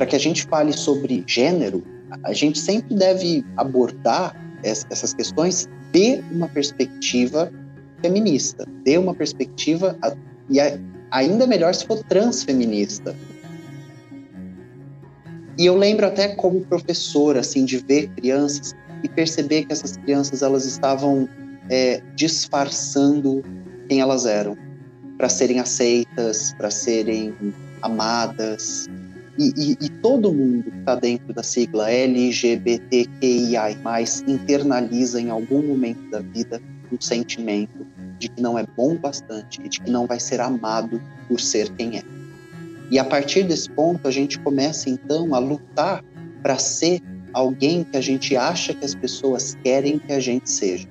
para que a gente fale sobre gênero, a gente sempre deve abordar essas questões de uma perspectiva feminista, de uma perspectiva e ainda melhor se for transfeminista. E eu lembro até como professor, assim, de ver crianças e perceber que essas crianças elas estavam é, disfarçando quem elas eram para serem aceitas, para serem amadas. E, e, e, todo mundo que está dentro da sigla LGBTQIA+, internaliza em algum momento da vida um sentimento de que não é bom bastante e de que não vai ser amado por ser quem é. E a partir desse ponto, a gente começa então a lutar para ser alguém que a gente acha que as pessoas querem que a gente seja.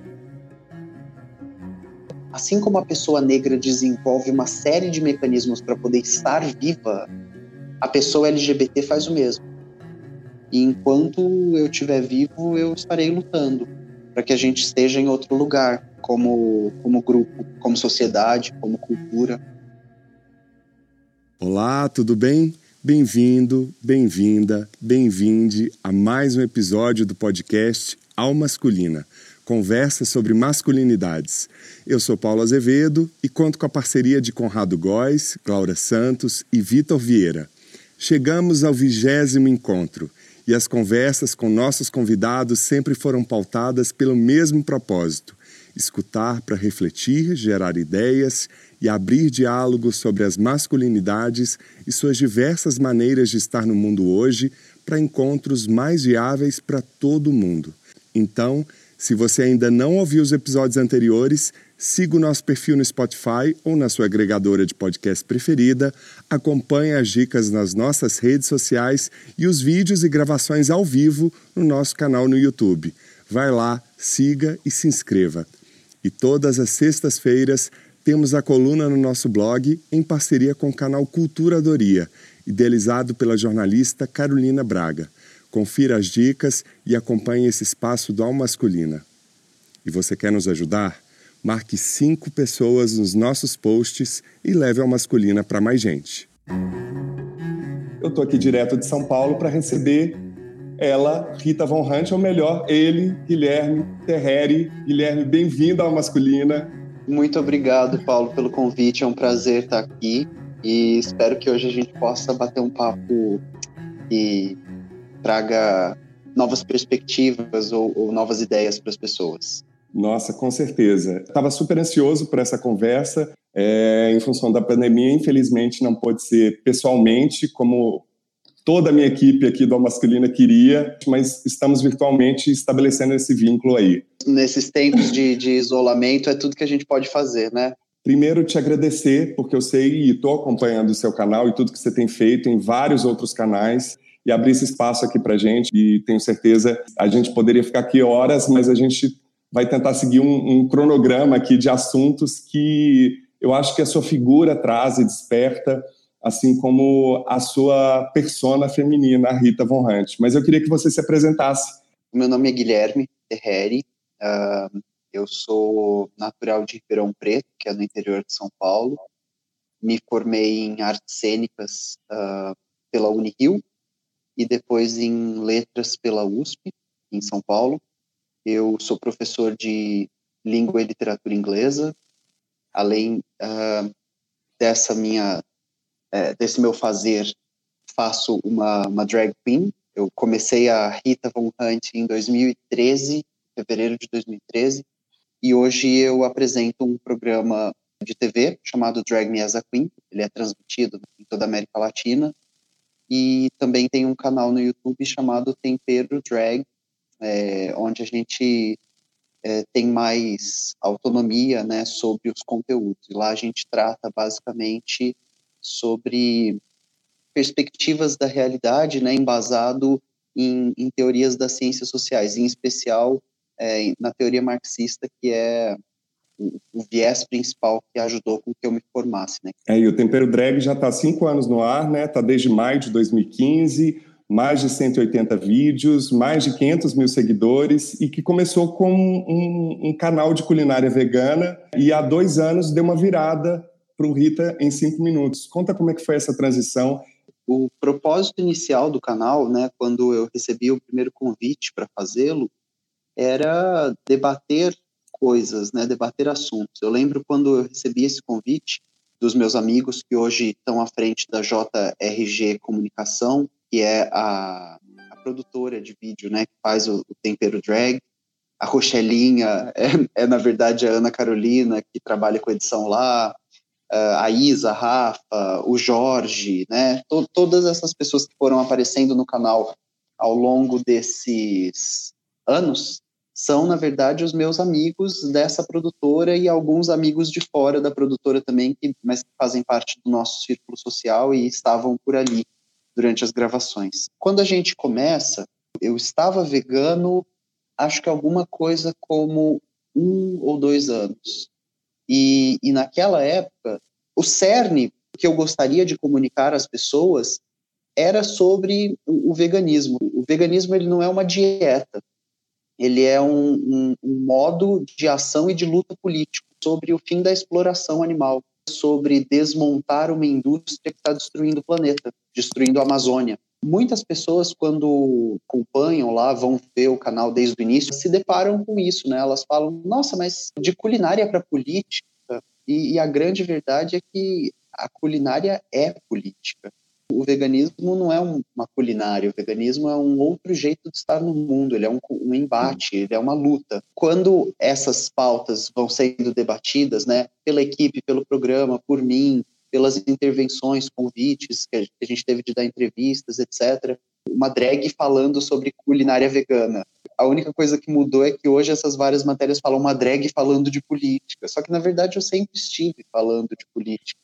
Assim como a pessoa negra desenvolve uma série de mecanismos para poder estar viva, a pessoa LGBT faz o mesmo. E enquanto eu estiver vivo, eu estarei lutando para que a gente esteja em outro lugar, como, como grupo, como sociedade, como cultura. Olá, tudo bem? Bem-vindo, bem-vinda, bem-vinde a mais um episódio do podcast Al Masculina, conversa sobre masculinidades. Eu sou Paulo Azevedo e conto com a parceria de Conrado Góes, Laura Santos e Vitor Vieira. Chegamos ao vigésimo encontro e as conversas com nossos convidados sempre foram pautadas pelo mesmo propósito: escutar para refletir, gerar ideias e abrir diálogos sobre as masculinidades e suas diversas maneiras de estar no mundo hoje para encontros mais viáveis para todo mundo. Então, se você ainda não ouviu os episódios anteriores, siga o nosso perfil no Spotify ou na sua agregadora de podcast preferida, acompanhe as dicas nas nossas redes sociais e os vídeos e gravações ao vivo no nosso canal no YouTube. Vai lá, siga e se inscreva. E todas as sextas-feiras temos a coluna no nosso blog em parceria com o canal Cultura Doria, idealizado pela jornalista Carolina Braga. Confira as dicas e acompanhe esse espaço do Alma Masculina. E você quer nos ajudar? Marque cinco pessoas nos nossos posts e leve a masculina para mais gente. Eu estou aqui direto de São Paulo para receber ela, Rita Von Hunt, ou melhor, ele, Guilherme Terreri. Guilherme, bem-vindo ao Masculina. Muito obrigado, Paulo, pelo convite. É um prazer estar aqui e espero que hoje a gente possa bater um papo e traga novas perspectivas ou, ou novas ideias para as pessoas. Nossa, com certeza. Estava super ansioso por essa conversa. É, em função da pandemia, infelizmente não pôde ser pessoalmente, como toda a minha equipe aqui do Masculina queria, mas estamos virtualmente estabelecendo esse vínculo aí. Nesses tempos de, de isolamento, é tudo que a gente pode fazer, né? Primeiro, te agradecer, porque eu sei e estou acompanhando o seu canal e tudo que você tem feito em vários outros canais e abrir esse espaço aqui para gente. E tenho certeza a gente poderia ficar aqui horas, mas a gente vai tentar seguir um, um, cronograma aqui de assuntos que eu acho que a sua figura traz e desperta, assim como a sua persona feminina, a Rita Von Hunt. Mas eu queria que você se apresentasse. Meu nome é Guilherme Terreri, uh, eu sou natural de Ribeirão Preto, que é no interior de São Paulo. Me formei em artes cênicas uh, pela Unirio e depois em letras pela USP, em São Paulo. Eu sou professor de língua e literatura inglesa, além uh, dessa minha, uh, desse meu fazer, faço uma, uma drag queen. Eu comecei a Rita Von Hunt em 2013, fevereiro de 2013, e hoje eu apresento um programa de TV chamado Drag Me as a Queen. Ele é transmitido em toda a América Latina e também tem um canal no YouTube chamado Tempero Drag, é, onde a gente é, tem mais autonomia né, sobre os conteúdos. E lá a gente trata basicamente sobre perspectivas da realidade, né, embasado em, em teorias das ciências sociais, em especial é, na teoria marxista, que é o, viés principal que ajudou com que eu me formasse. Né? É, e o Tempero Drag já está há cinco anos no ar, né? Está desde maio de 2015 mais de 180 vídeos, mais de 500 mil seguidores e que começou com um, um canal de culinária vegana e há dois anos deu uma virada para o Rita em cinco minutos. Conta como é que foi essa transição. o propósito inicial do canal, né, quando eu recebi o primeiro convite para fazê-lo, era debater coisas, né, debater assuntos. Eu lembro quando eu recebi esse convite dos meus amigos que hoje estão à frente da JRG Comunicação, que é a, a produtora de vídeo, né, que faz o, o Tempero Drag. A Rochelinha é, é, na verdade, a Ana Carolina, que trabalha com edição lá. a Isa, a Rafa, o Jorge, né, to, todas essas pessoas que foram aparecendo no canal ao longo desses anos, são, na verdade, os meus amigos dessa produtora e alguns amigos de fora da produtora também, que, mas que fazem parte do nosso círculo social e estavam por ali durante as gravações. Quando a gente começa, eu estava vegano, acho que alguma coisa como um ou dois anos. E, e naquela época, o cerne que eu gostaria de comunicar às pessoas era sobre o, veganismo. O veganismo ele não é uma dieta, ele é um, um, um modo de ação e de luta político sobre o fim da exploração animal, sobre desmontar uma indústria que está destruindo o planeta, destruindo a Amazônia. Muitas pessoas, quando acompanham lá, vão ver o canal desde o início, se deparam com isso, né? Elas falam, nossa, mas de culinária para política. E, e a grande verdade é que a culinária é política o veganismo não é uma culinária, o veganismo é um outro jeito de estar no mundo, ele é um, um, embate, ele é uma luta. Quando essas pautas vão sendo debatidas, né, pela equipe, pelo programa, por mim, pelas intervenções, convites que a gente teve de dar entrevistas, etc. Uma drag falando sobre culinária vegana. A única coisa que mudou é que hoje essas várias matérias falam uma drag falando de política. Só que, na verdade, eu sempre estive falando de política.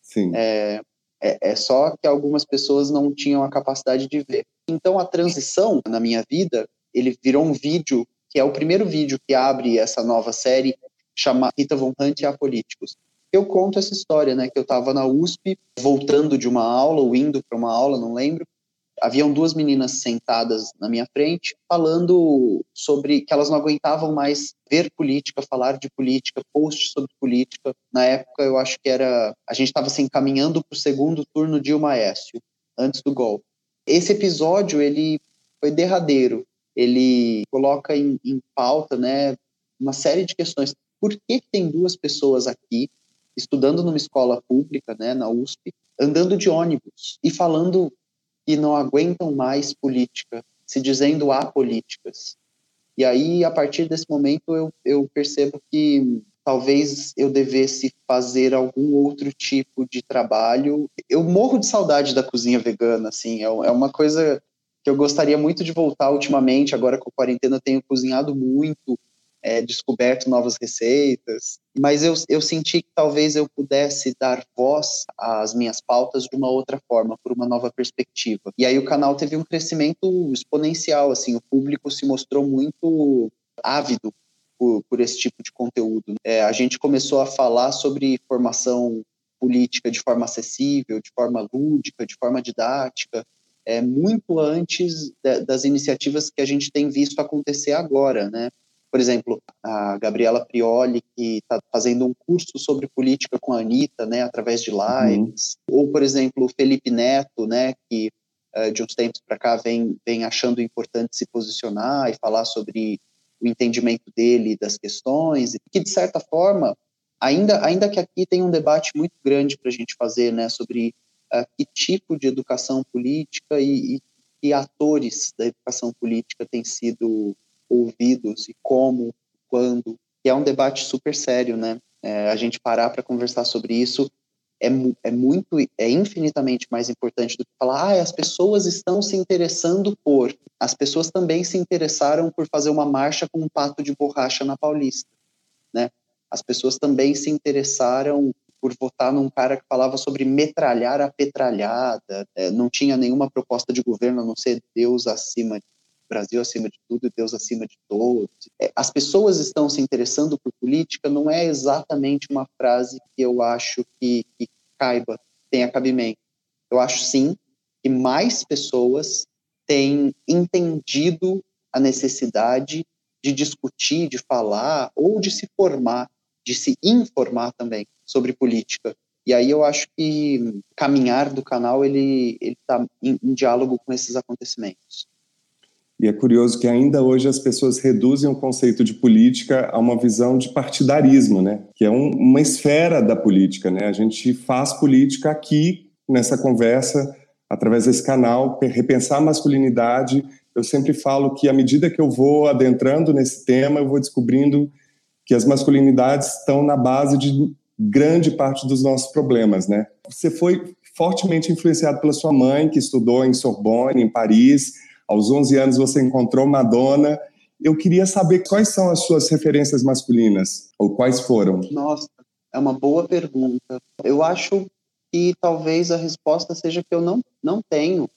Sim. É, é, é só que algumas pessoas não tinham a capacidade de ver. Então, a transição na minha vida, ele virou um vídeo, que é o primeiro vídeo que abre essa nova série, chama Rita Von Hunt e Apolíticos. Eu conto essa história, né, que eu estava na USP, voltando de uma aula, ou indo para uma aula, não lembro, haviam duas meninas sentadas na minha frente falando sobre que elas não aguentavam mais ver política, falar de política, posts sobre política. Na época, eu acho que era a gente estava se encaminhando para o segundo turno de Dilma Aécio, antes do golpe. Esse episódio ele foi derradeiro. Ele coloca em, em pauta, né, uma série de questões. Por que, que tem duas pessoas aqui estudando numa escola pública, né, na USP, andando de ônibus e falando e não aguentam mais política, se dizendo apolíticas. E aí, a partir desse momento, eu, eu percebo que talvez eu devesse fazer algum outro tipo de trabalho. Eu morro de saudade da cozinha vegana, assim, é, é uma coisa que eu gostaria muito de voltar ultimamente, agora com a quarentena eu tenho cozinhado muito, é, descoberto novas receitas, mas eu, eu senti que talvez eu pudesse dar voz às minhas pautas de uma outra forma, por uma nova perspectiva. E aí o canal teve um crescimento exponencial, assim, o público se mostrou muito ávido por, por esse tipo de conteúdo. É, a gente começou a falar sobre formação política de forma acessível, de forma lúdica, de forma didática, é, muito antes de, das iniciativas que a gente tem visto acontecer agora, né? Por exemplo, a Gabriela Prioli, que está fazendo um curso sobre política com a Anitta, né, através de lives. Uhum. Ou, por exemplo, o Felipe Neto, né, que uh, de uns tempos para cá vem, vem achando importante se posicionar e falar sobre o entendimento dele das questões, que, de certa forma, ainda, ainda que aqui tem um debate muito grande para a gente fazer né, sobre uh, que tipo de educação política e, e que atores da educação política têm sido ouvidos e como, quando, que é um debate super sério, né? É, a gente parar para conversar sobre isso é, é muito, é infinitamente mais importante do que falar, ah, as pessoas estão se interessando por. As pessoas também se interessaram por fazer uma marcha com um pato de borracha na Paulista, né? As pessoas também se interessaram por votar num cara que falava sobre metralhar a petralhada, é, não tinha nenhuma proposta de governo a não ser Deus acima Brasil acima de tudo e Deus acima de todos. É, as pessoas estão se interessando por política não é exatamente uma frase que eu acho que, que caiba, tenha cabimento. Eu acho sim que mais pessoas têm entendido a necessidade de discutir, de falar ou de se formar, de se informar também sobre política. E aí eu acho que caminhar do canal ele ele está em, em diálogo com esses acontecimentos. E é curioso que ainda hoje as pessoas reduzem o conceito de política a uma visão de partidarismo, né? Que é um, uma esfera da política, né? A gente faz política aqui nessa conversa através desse canal, repensar a masculinidade. Eu sempre falo que à medida que eu vou adentrando nesse tema, eu vou descobrindo que as masculinidades estão na base de grande parte dos nossos problemas, né? Você foi fortemente influenciado pela sua mãe, que estudou em Sorbonne, em Paris. Aos 11 anos você encontrou Madonna. Eu queria saber quais são as suas referências masculinas, ou quais foram? Nossa, é uma boa pergunta. Eu acho que talvez a resposta seja que eu não, não tenho.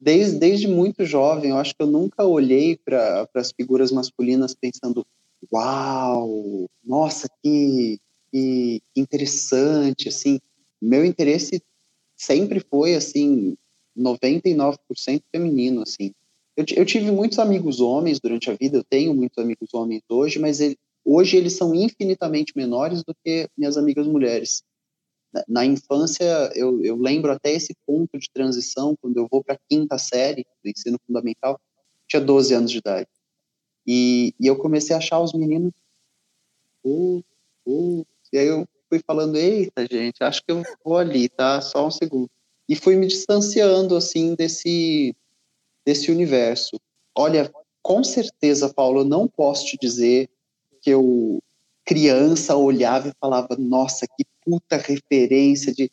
Desde, desde muito jovem, eu acho que eu nunca olhei para as figuras masculinas pensando, uau, nossa, que, que interessante, assim. Meu interesse sempre foi, assim, 99% feminino, assim. Eu, eu, tive muitos amigos homens durante a vida, eu tenho muitos amigos homens hoje, mas ele, hoje eles são infinitamente menores do que minhas amigas mulheres na infância, eu, eu lembro até esse ponto de transição, quando eu vou para a quinta série do ensino fundamental, tinha 12 anos de idade. E, e eu comecei a achar os meninos. Uh, uh, e aí eu fui falando: eita, gente, acho que eu vou ali, tá? Só um segundo. E fui me distanciando, assim, desse, desse universo. Olha, com certeza, Paulo, eu não posso te dizer que eu, criança, olhava e falava: nossa, que puta referência de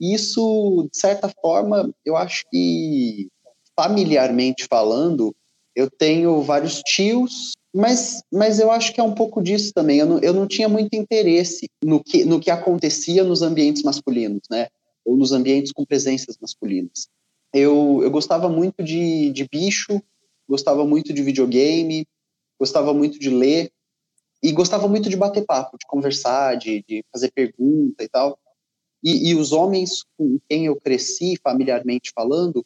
isso de certa forma eu acho que familiarmente falando eu tenho vários tios mas mas eu acho que é um pouco disso também. Eu não, eu não tinha muito interesse no que no que acontecia nos ambientes masculinos né? Ou nos ambientes com presenças masculinas eu, eu gostava muito de, de bicho gostava muito de videogame gostava muito de ler e gostava muito de bater papo, de conversar, de, de fazer pergunta e tal. E, e, os homens com quem eu cresci, familiarmente falando,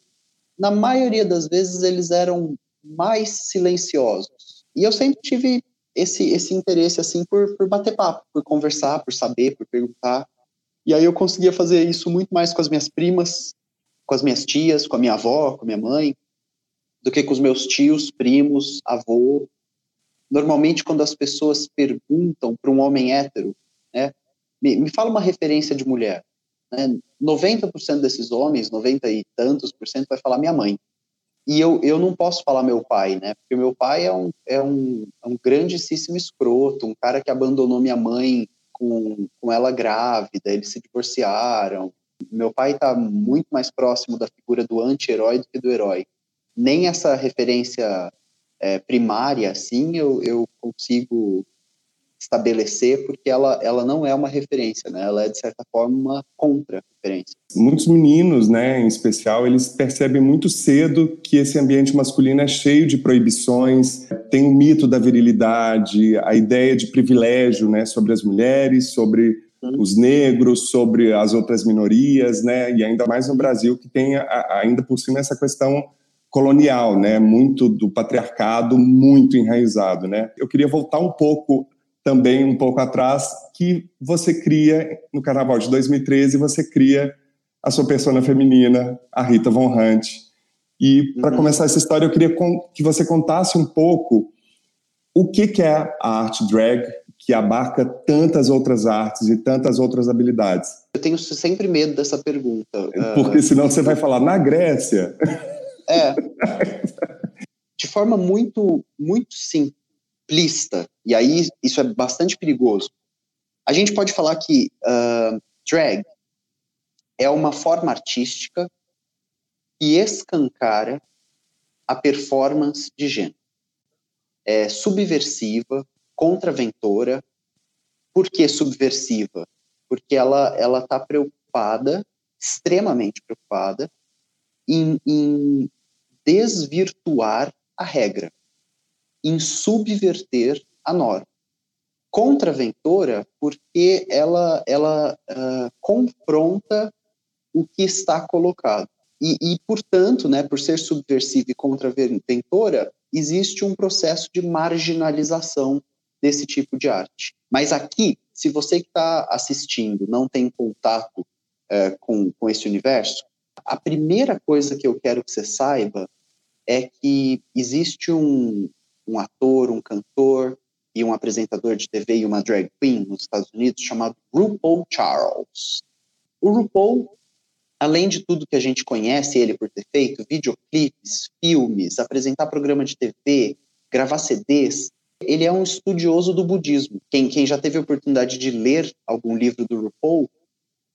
na maioria das vezes eles eram mais silenciosos. E eu sempre tive esse, esse interesse assim por, por bater papo, por conversar, por saber, por perguntar. E aí eu conseguia fazer isso muito mais com as minhas primas, com as minhas tias, com a minha avó, com a minha mãe, do que com os meus tios, primos, avô, normalmente quando as pessoas perguntam para um homem hétero, né, me, me, fala uma referência de mulher. Né, 90% desses homens, 90 e tantos por cento, vai falar minha mãe. E eu, eu não posso falar meu pai, né? Porque meu pai é um, é um, é um grandíssimo escroto, um cara que abandonou minha mãe com, com ela grávida, eles se divorciaram. Meu pai está muito mais próximo da figura do anti-herói do que do herói. Nem essa referência é, primária, assim, eu, eu consigo estabelecer porque ela, ela não é uma referência, né? Ela é de certa forma uma contra-referência. Muitos meninos, né, em especial, eles percebem muito cedo que esse ambiente masculino é cheio de proibições, tem o mito da virilidade, a ideia de privilégio, né, sobre as mulheres, sobre. Os negros, sobre as outras minorias, né? E ainda mais no Brasil que tem a, ainda por cima essa questão colonial, né? Muito do patriarcado, muito enraizado, né? Eu queria voltar um pouco também um pouco atrás que você cria no Carnaval de 2013 você cria a sua persona feminina, a Rita Von Hunt. E para uhum. começar essa história, eu queria que você contasse um pouco o que, que é a arte drag, que abarca tantas outras artes e tantas outras habilidades. Eu tenho sempre medo dessa pergunta. Porque senão você vai falar, na Grécia. É. De forma muito, muito simplista, e aí isso é bastante perigoso. A gente pode falar que uh, drag é uma forma artística que escancara a performance de gênero. É subversiva, contraventora. Por que subversiva? Porque ela ela está preocupada, extremamente preocupada, em, em desvirtuar a regra, em subverter a norma. Contraventora, porque ela, ela uh, confronta o que está colocado. E, e, portanto, né, por ser subversiva e contraventora, existe um processo de marginalização desse tipo de arte. Mas aqui, se você que está assistindo não tem contato uh, com, com esse universo, a primeira coisa que eu quero que você saiba é que existe um, um ator, um cantor e um apresentador de TV e uma drag queen nos Estados Unidos chamado RuPaul Charles. O RuPaul, além de tudo que a gente conhece ele por ter feito, videoclipes, filmes, apresentar programa de TV, gravar CDs, ele é um estudioso do budismo. Quem, quem já teve a oportunidade de ler algum livro do RuPaul,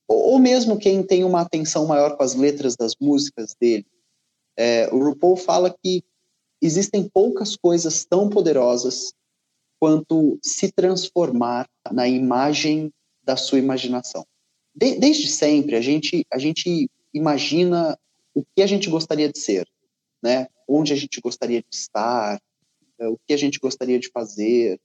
ou, ou mesmo quem tem uma atenção maior com as letras das músicas dele, é, o RuPaul fala que existem poucas coisas tão poderosas quanto se transformar na imagem da sua imaginação. De, desde sempre, a gente, a gente imagina o que a gente gostaria de ser, né? onde a gente gostaria de estar, o que a gente gostaria de fazer.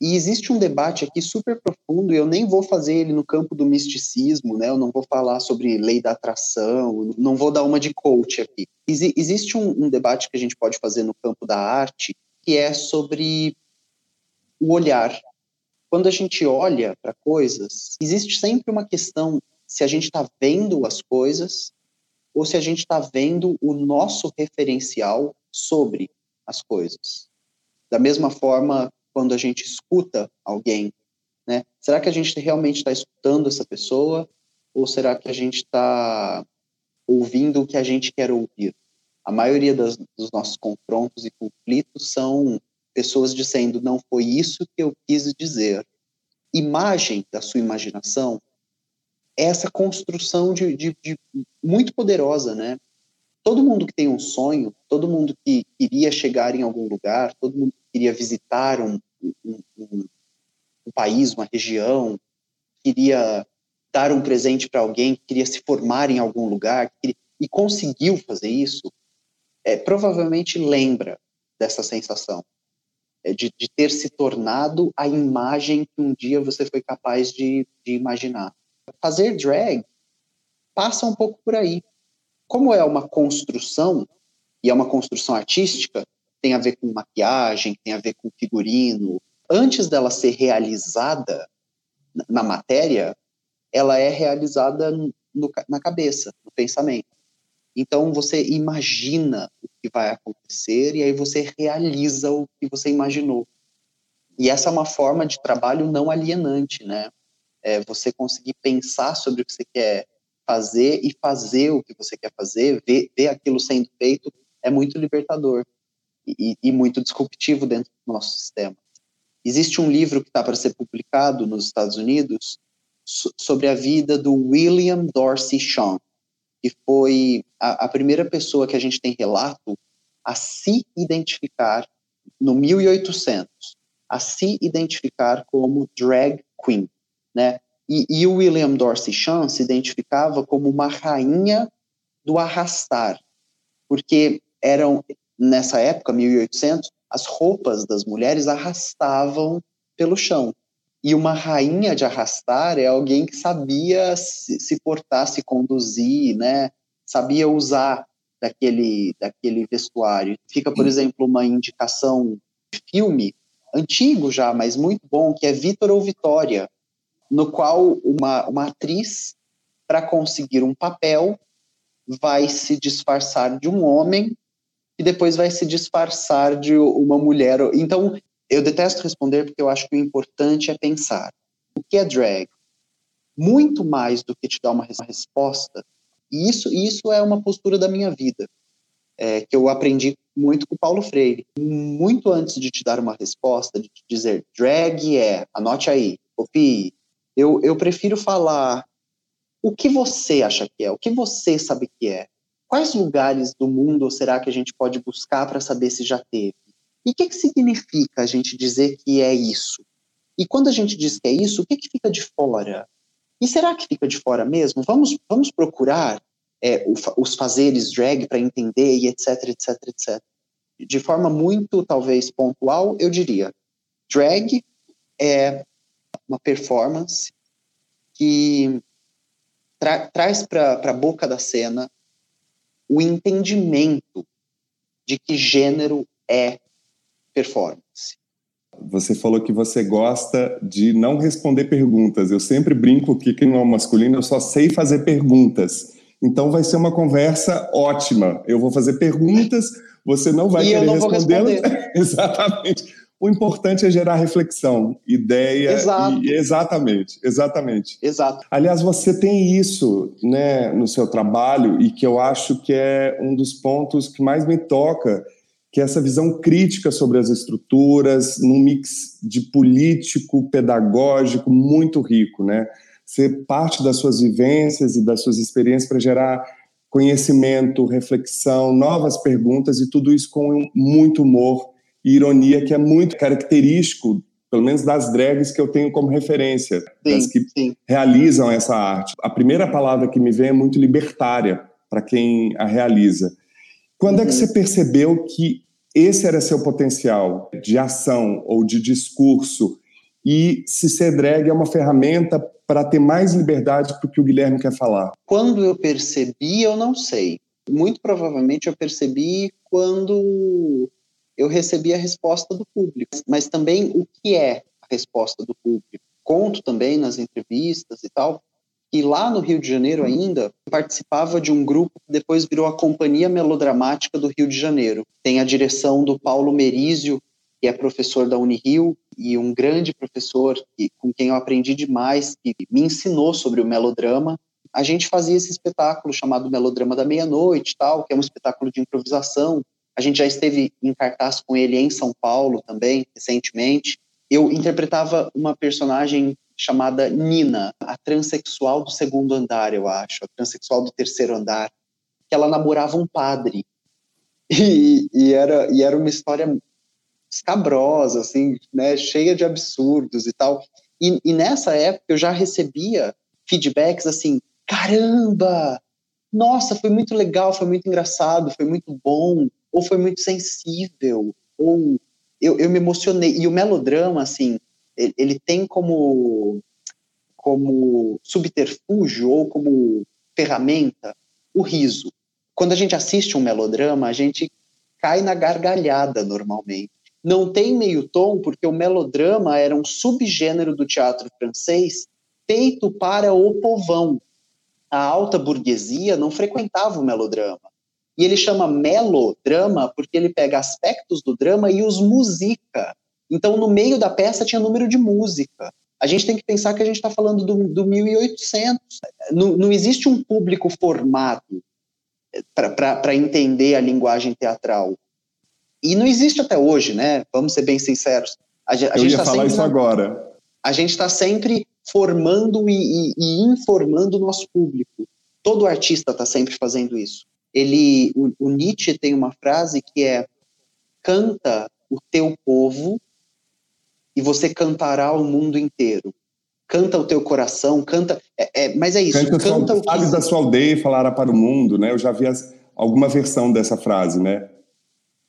E existe um debate aqui super profundo, e eu nem vou fazer ele no campo do misticismo, né? eu não vou falar sobre lei da atração, não vou dar uma de coach aqui. Ex existe um, um debate que a gente pode fazer no campo da arte, que é sobre o olhar. Quando a gente olha para coisas, existe sempre uma questão se a gente está vendo as coisas ou se a gente está vendo o nosso referencial sobre as coisas. Da mesma forma, quando a gente escuta alguém, né? Será que a gente realmente está escutando essa pessoa ou será que a gente está ouvindo o que a gente quer ouvir? A maioria das, dos nossos confrontos e conflitos são pessoas dizendo não foi isso que eu quis dizer. Imagem da sua imaginação é essa construção de, de, de, muito poderosa, né? Todo mundo que tem um sonho, todo mundo que queria chegar em algum lugar, todo mundo queria visitar um, um, um, um país, uma região, queria dar um presente para alguém, queria se formar em algum lugar queria, e conseguiu fazer isso, é, provavelmente lembra dessa sensação. É, de, de, ter se tornado a imagem que um dia você foi capaz de, de imaginar. Fazer drag passa um pouco por aí. Como é uma construção, e é uma construção artística, tem a ver com maquiagem, tem a ver com figurino. Antes dela ser realizada na matéria, ela é realizada no, na cabeça, no pensamento. Então você imagina o que vai acontecer e aí você realiza o que você imaginou. E essa é uma forma de trabalho não alienante, né? É você conseguir pensar sobre o que você quer fazer e fazer o que você quer fazer, ver, ver aquilo sendo feito, é muito libertador e, e muito disruptivo dentro do nosso sistema. Existe um livro que está para ser publicado nos Estados Unidos sobre a vida do William Dorsey Shawn, que foi a, a primeira pessoa que a gente tem relato a se identificar no 1800, a se identificar como drag queen, né? E, e o William Dorsey Chan se identificava como uma rainha do arrastar, porque eram nessa época, 1800, as roupas das mulheres arrastavam pelo chão. E uma rainha de arrastar é alguém que sabia se, se portar, se conduzir, né? Sabia usar daquele, daquele vestuário. Fica, por exemplo, uma indicação de filme antigo já, mas muito bom, que é Vitor ou Vitória, no qual uma, uma atriz, para conseguir um papel, vai se disfarçar de um homem e depois vai se disfarçar de uma mulher. Então, eu detesto responder porque eu acho que o importante é pensar. O que é drag? Muito mais do que te dar uma resposta, e isso, isso é uma postura da minha vida, é, que eu aprendi muito com o Paulo Freire. Muito antes de te dar uma resposta, de te dizer drag é, anote aí, copie, eu, eu prefiro falar o que você acha que é, o que você sabe que é. Quais lugares do mundo será que a gente pode buscar para saber se já teve? E o que, que significa a gente dizer que é isso? E quando a gente diz que é isso, o que, que fica de fora? E será que fica de fora mesmo? Vamos, vamos procurar é, os fazeres drag para entender e etc, etc, etc. De forma muito, talvez, pontual, eu diria, drag é uma performance que tra traz para a boca da cena o entendimento de que gênero é performance. Você falou que você gosta de não responder perguntas. Eu sempre brinco que quem não é masculino, eu só sei fazer perguntas. Então vai ser uma conversa ótima. Eu vou fazer perguntas, você não vai e querer respondê-las. Exatamente. O importante é gerar reflexão, ideia. Exato. E, exatamente, exatamente. Exato. Aliás, você tem isso né, no seu trabalho e que eu acho que é um dos pontos que mais me toca, que é essa visão crítica sobre as estruturas, num mix de político, pedagógico muito rico, né? Ser parte das suas vivências e das suas experiências para gerar conhecimento, reflexão, novas perguntas e tudo isso com muito humor e ironia que é muito característico, pelo menos das drags que eu tenho como referência, sim, das que sim. realizam essa arte. A primeira palavra que me vem é muito libertária para quem a realiza. Quando uhum. é que uhum. você percebeu que esse era seu potencial de ação ou de discurso e se ser drag é uma ferramenta para ter mais liberdade para o que o Guilherme quer falar? Quando eu percebi, eu não sei. Muito provavelmente eu percebi quando eu recebi a resposta do público. Mas também o que é a resposta do público? Conto também nas entrevistas e tal, que lá no Rio de Janeiro ainda participava de um grupo que depois virou a Companhia Melodramática do Rio de Janeiro. Tem a direção do Paulo Merizio, que é professor da Unirio e um grande professor que, com quem eu aprendi demais, que me ensinou sobre o melodrama. A gente fazia esse espetáculo chamado Melodrama da Meia-Noite, tal, que é um espetáculo de improvisação a gente já esteve em cartaz com ele em São Paulo também, recentemente. Eu interpretava uma personagem chamada Nina, a transexual do segundo andar, eu acho, a transexual do terceiro andar, que ela namorava um padre. E, e, era, e era uma história escabrosa, assim, né, cheia de absurdos e tal. E, e nessa época eu já recebia feedbacks assim: caramba, nossa, foi muito legal, foi muito engraçado, foi muito bom ou foi muito sensível, ou eu, eu me emocionei. E o melodrama, assim, ele, ele tem como, como subterfúgio ou como ferramenta o riso. Quando a gente assiste um melodrama, a gente cai na gargalhada normalmente. Não tem meio tom, porque o melodrama era um subgênero do teatro francês feito para o povão. A alta burguesia não frequentava o melodrama. E ele chama melodrama porque ele pega aspectos do drama e os musica. Então, no meio da peça tinha número de música. A gente tem que pensar que a gente está falando do, do 1800. Não, não existe um público formado para entender a linguagem teatral. E não existe até hoje, né? Vamos ser bem sinceros. A, a Eu gente ia tá falar isso na, agora. A gente está sempre formando e, e, e informando o nosso público. Todo artista está sempre fazendo isso ele, o, o Nietzsche tem uma frase que é canta o teu povo e você cantará o mundo inteiro. Canta o teu coração, canta. É, é, mas é isso. Canta, canta o que... da sua aldeia e falará para o mundo, né? Eu já vi as, alguma versão dessa frase, né?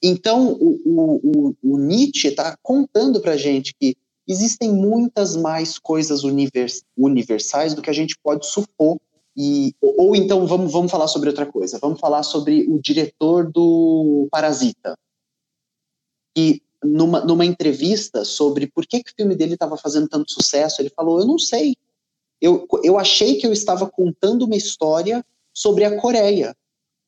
Então, o, o, o Nietzsche está contando para gente que existem muitas mais coisas univers, universais do que a gente pode supor e, ou então vamos, vamos falar sobre outra coisa. Vamos falar sobre o diretor do Parasita. E numa, numa entrevista sobre por que, que o filme dele estava fazendo tanto sucesso, ele falou: Eu não sei. Eu, eu achei que eu estava contando uma história sobre a Coreia.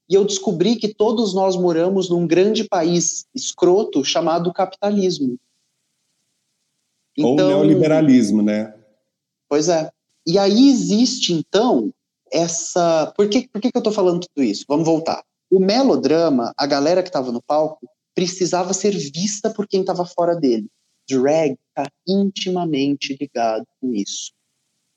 E eu descobri que todos nós moramos num grande país escroto chamado capitalismo. Então, Ou neoliberalismo, né? Pois é. E aí existe, então, essa. Por que, por que, que eu estou falando tudo isso? Vamos voltar. O melodrama, a galera que estava no palco, precisava ser vista por quem estava fora dele. Drag está intimamente ligado com isso.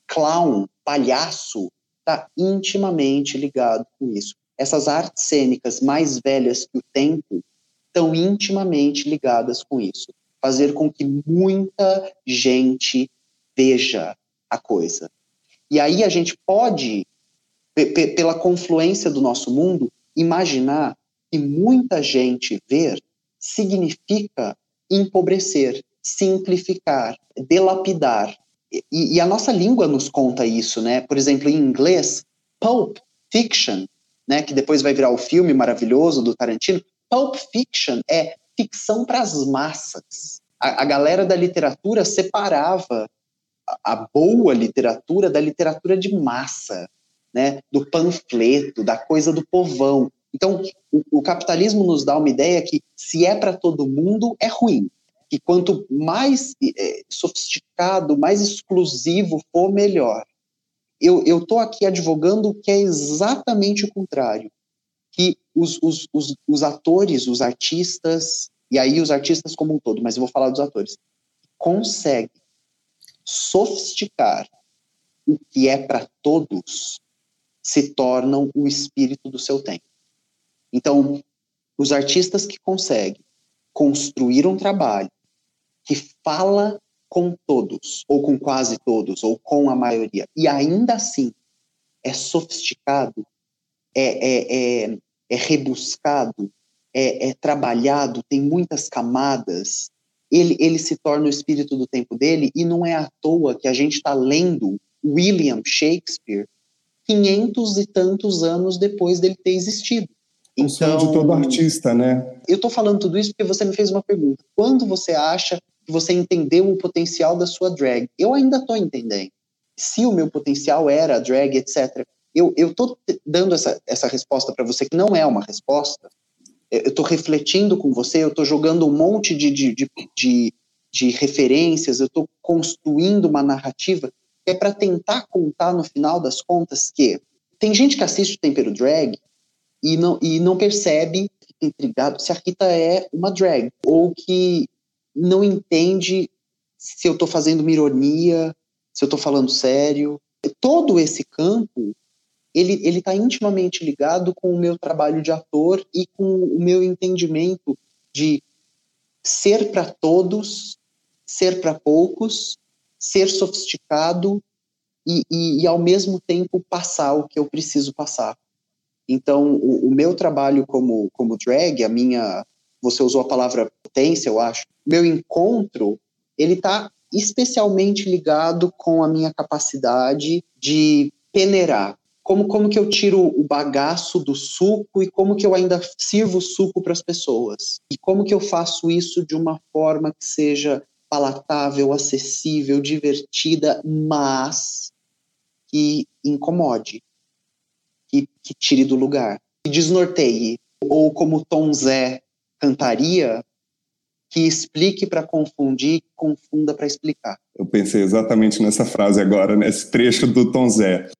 Clown, palhaço, está intimamente ligado com isso. Essas artes cênicas mais velhas que o tempo estão intimamente ligadas com isso. Fazer com que muita gente veja a coisa. E aí a gente pode pela confluência do nosso mundo, imaginar que muita gente ver significa empobrecer, simplificar, delapidar. E, e, a nossa língua nos conta isso, né? Por exemplo, em inglês, pulp fiction, né, que depois vai virar o filme maravilhoso do Tarantino, pulp fiction é ficção para as massas. A, a galera da literatura separava a, a boa literatura da literatura de massa, né? do panfleto, da coisa do povão. Então, o, o capitalismo nos dá uma ideia que se é para todo mundo, é ruim. Que quanto mais é, sofisticado, mais exclusivo for, melhor. Eu estou aqui advogando que é exatamente o contrário. Que os, os, os, os atores, os artistas, e aí os artistas como um todo, mas eu vou falar dos atores, conseguem sofisticar o que é para todos, se tornam o espírito do seu tempo. Então, os artistas que conseguem construir um trabalho que fala com todos, ou com quase todos, ou com a maioria, e ainda assim é sofisticado, é, é, é, é rebuscado, é, é, trabalhado, tem muitas camadas, ele, ele se torna o espírito do tempo dele, e não é à toa que a gente está lendo William Shakespeare 500 e tantos anos depois dele ter existido. Então, o sonho de todo artista, né? Eu estou falando tudo isso porque você me fez uma pergunta. Quando você acha que você entendeu o potencial da sua drag? Eu ainda estou entendendo. Se o meu potencial era drag, etc. Eu estou dando essa, essa resposta para você, que não é uma resposta. Eu estou refletindo com você, eu estou jogando um monte de, de, de, de, de referências, eu estou construindo uma narrativa é para tentar contar no final das contas que tem gente que assiste o Tempero Drag e não, e não percebe, fica intrigado se a Rita é uma drag, ou que não entende se eu estou fazendo uma ironia, se eu estou falando sério. Todo esse campo, ele ele está intimamente ligado com o meu trabalho de ator e com o meu entendimento de ser para todos, ser para poucos, ser sofisticado e, e, e, ao mesmo tempo passar o que eu preciso passar. Então, o, o, meu trabalho como, como drag, a minha, você usou a palavra potência, eu acho, meu encontro, ele está especialmente ligado com a minha capacidade de peneirar. Como, como que eu tiro o bagaço do suco e como que eu ainda sirvo suco para as pessoas. E como que eu faço isso de uma forma que seja palatável, acessível, divertida, mas que incomode que, que tire do lugar, que desnorteie, ou como Tom Zé cantaria, que explique para confundir, confunda para explicar. Eu pensei exatamente nessa frase agora, nesse trecho do Tom Zé.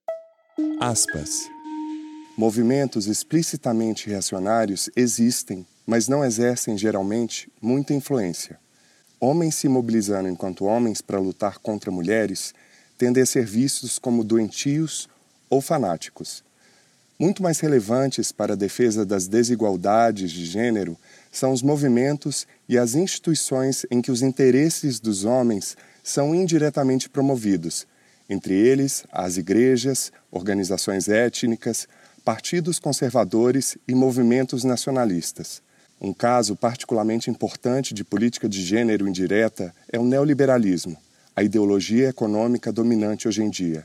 Aspas. Movimentos explicitamente reacionários existem, mas não exercem geralmente muita influência. Homens se mobilizando enquanto homens para lutar contra mulheres tendem a ser vistos como doentios ou fanáticos, muito mais relevantes para a defesa das desigualdades de gênero são os movimentos e as instituições em que os interesses dos homens são indiretamente promovidos, entre eles as igrejas, organizações étnicas, partidos conservadores e movimentos nacionalistas. Um caso particularmente importante de política de gênero indireta é o neoliberalismo, a ideologia econômica dominante hoje em dia.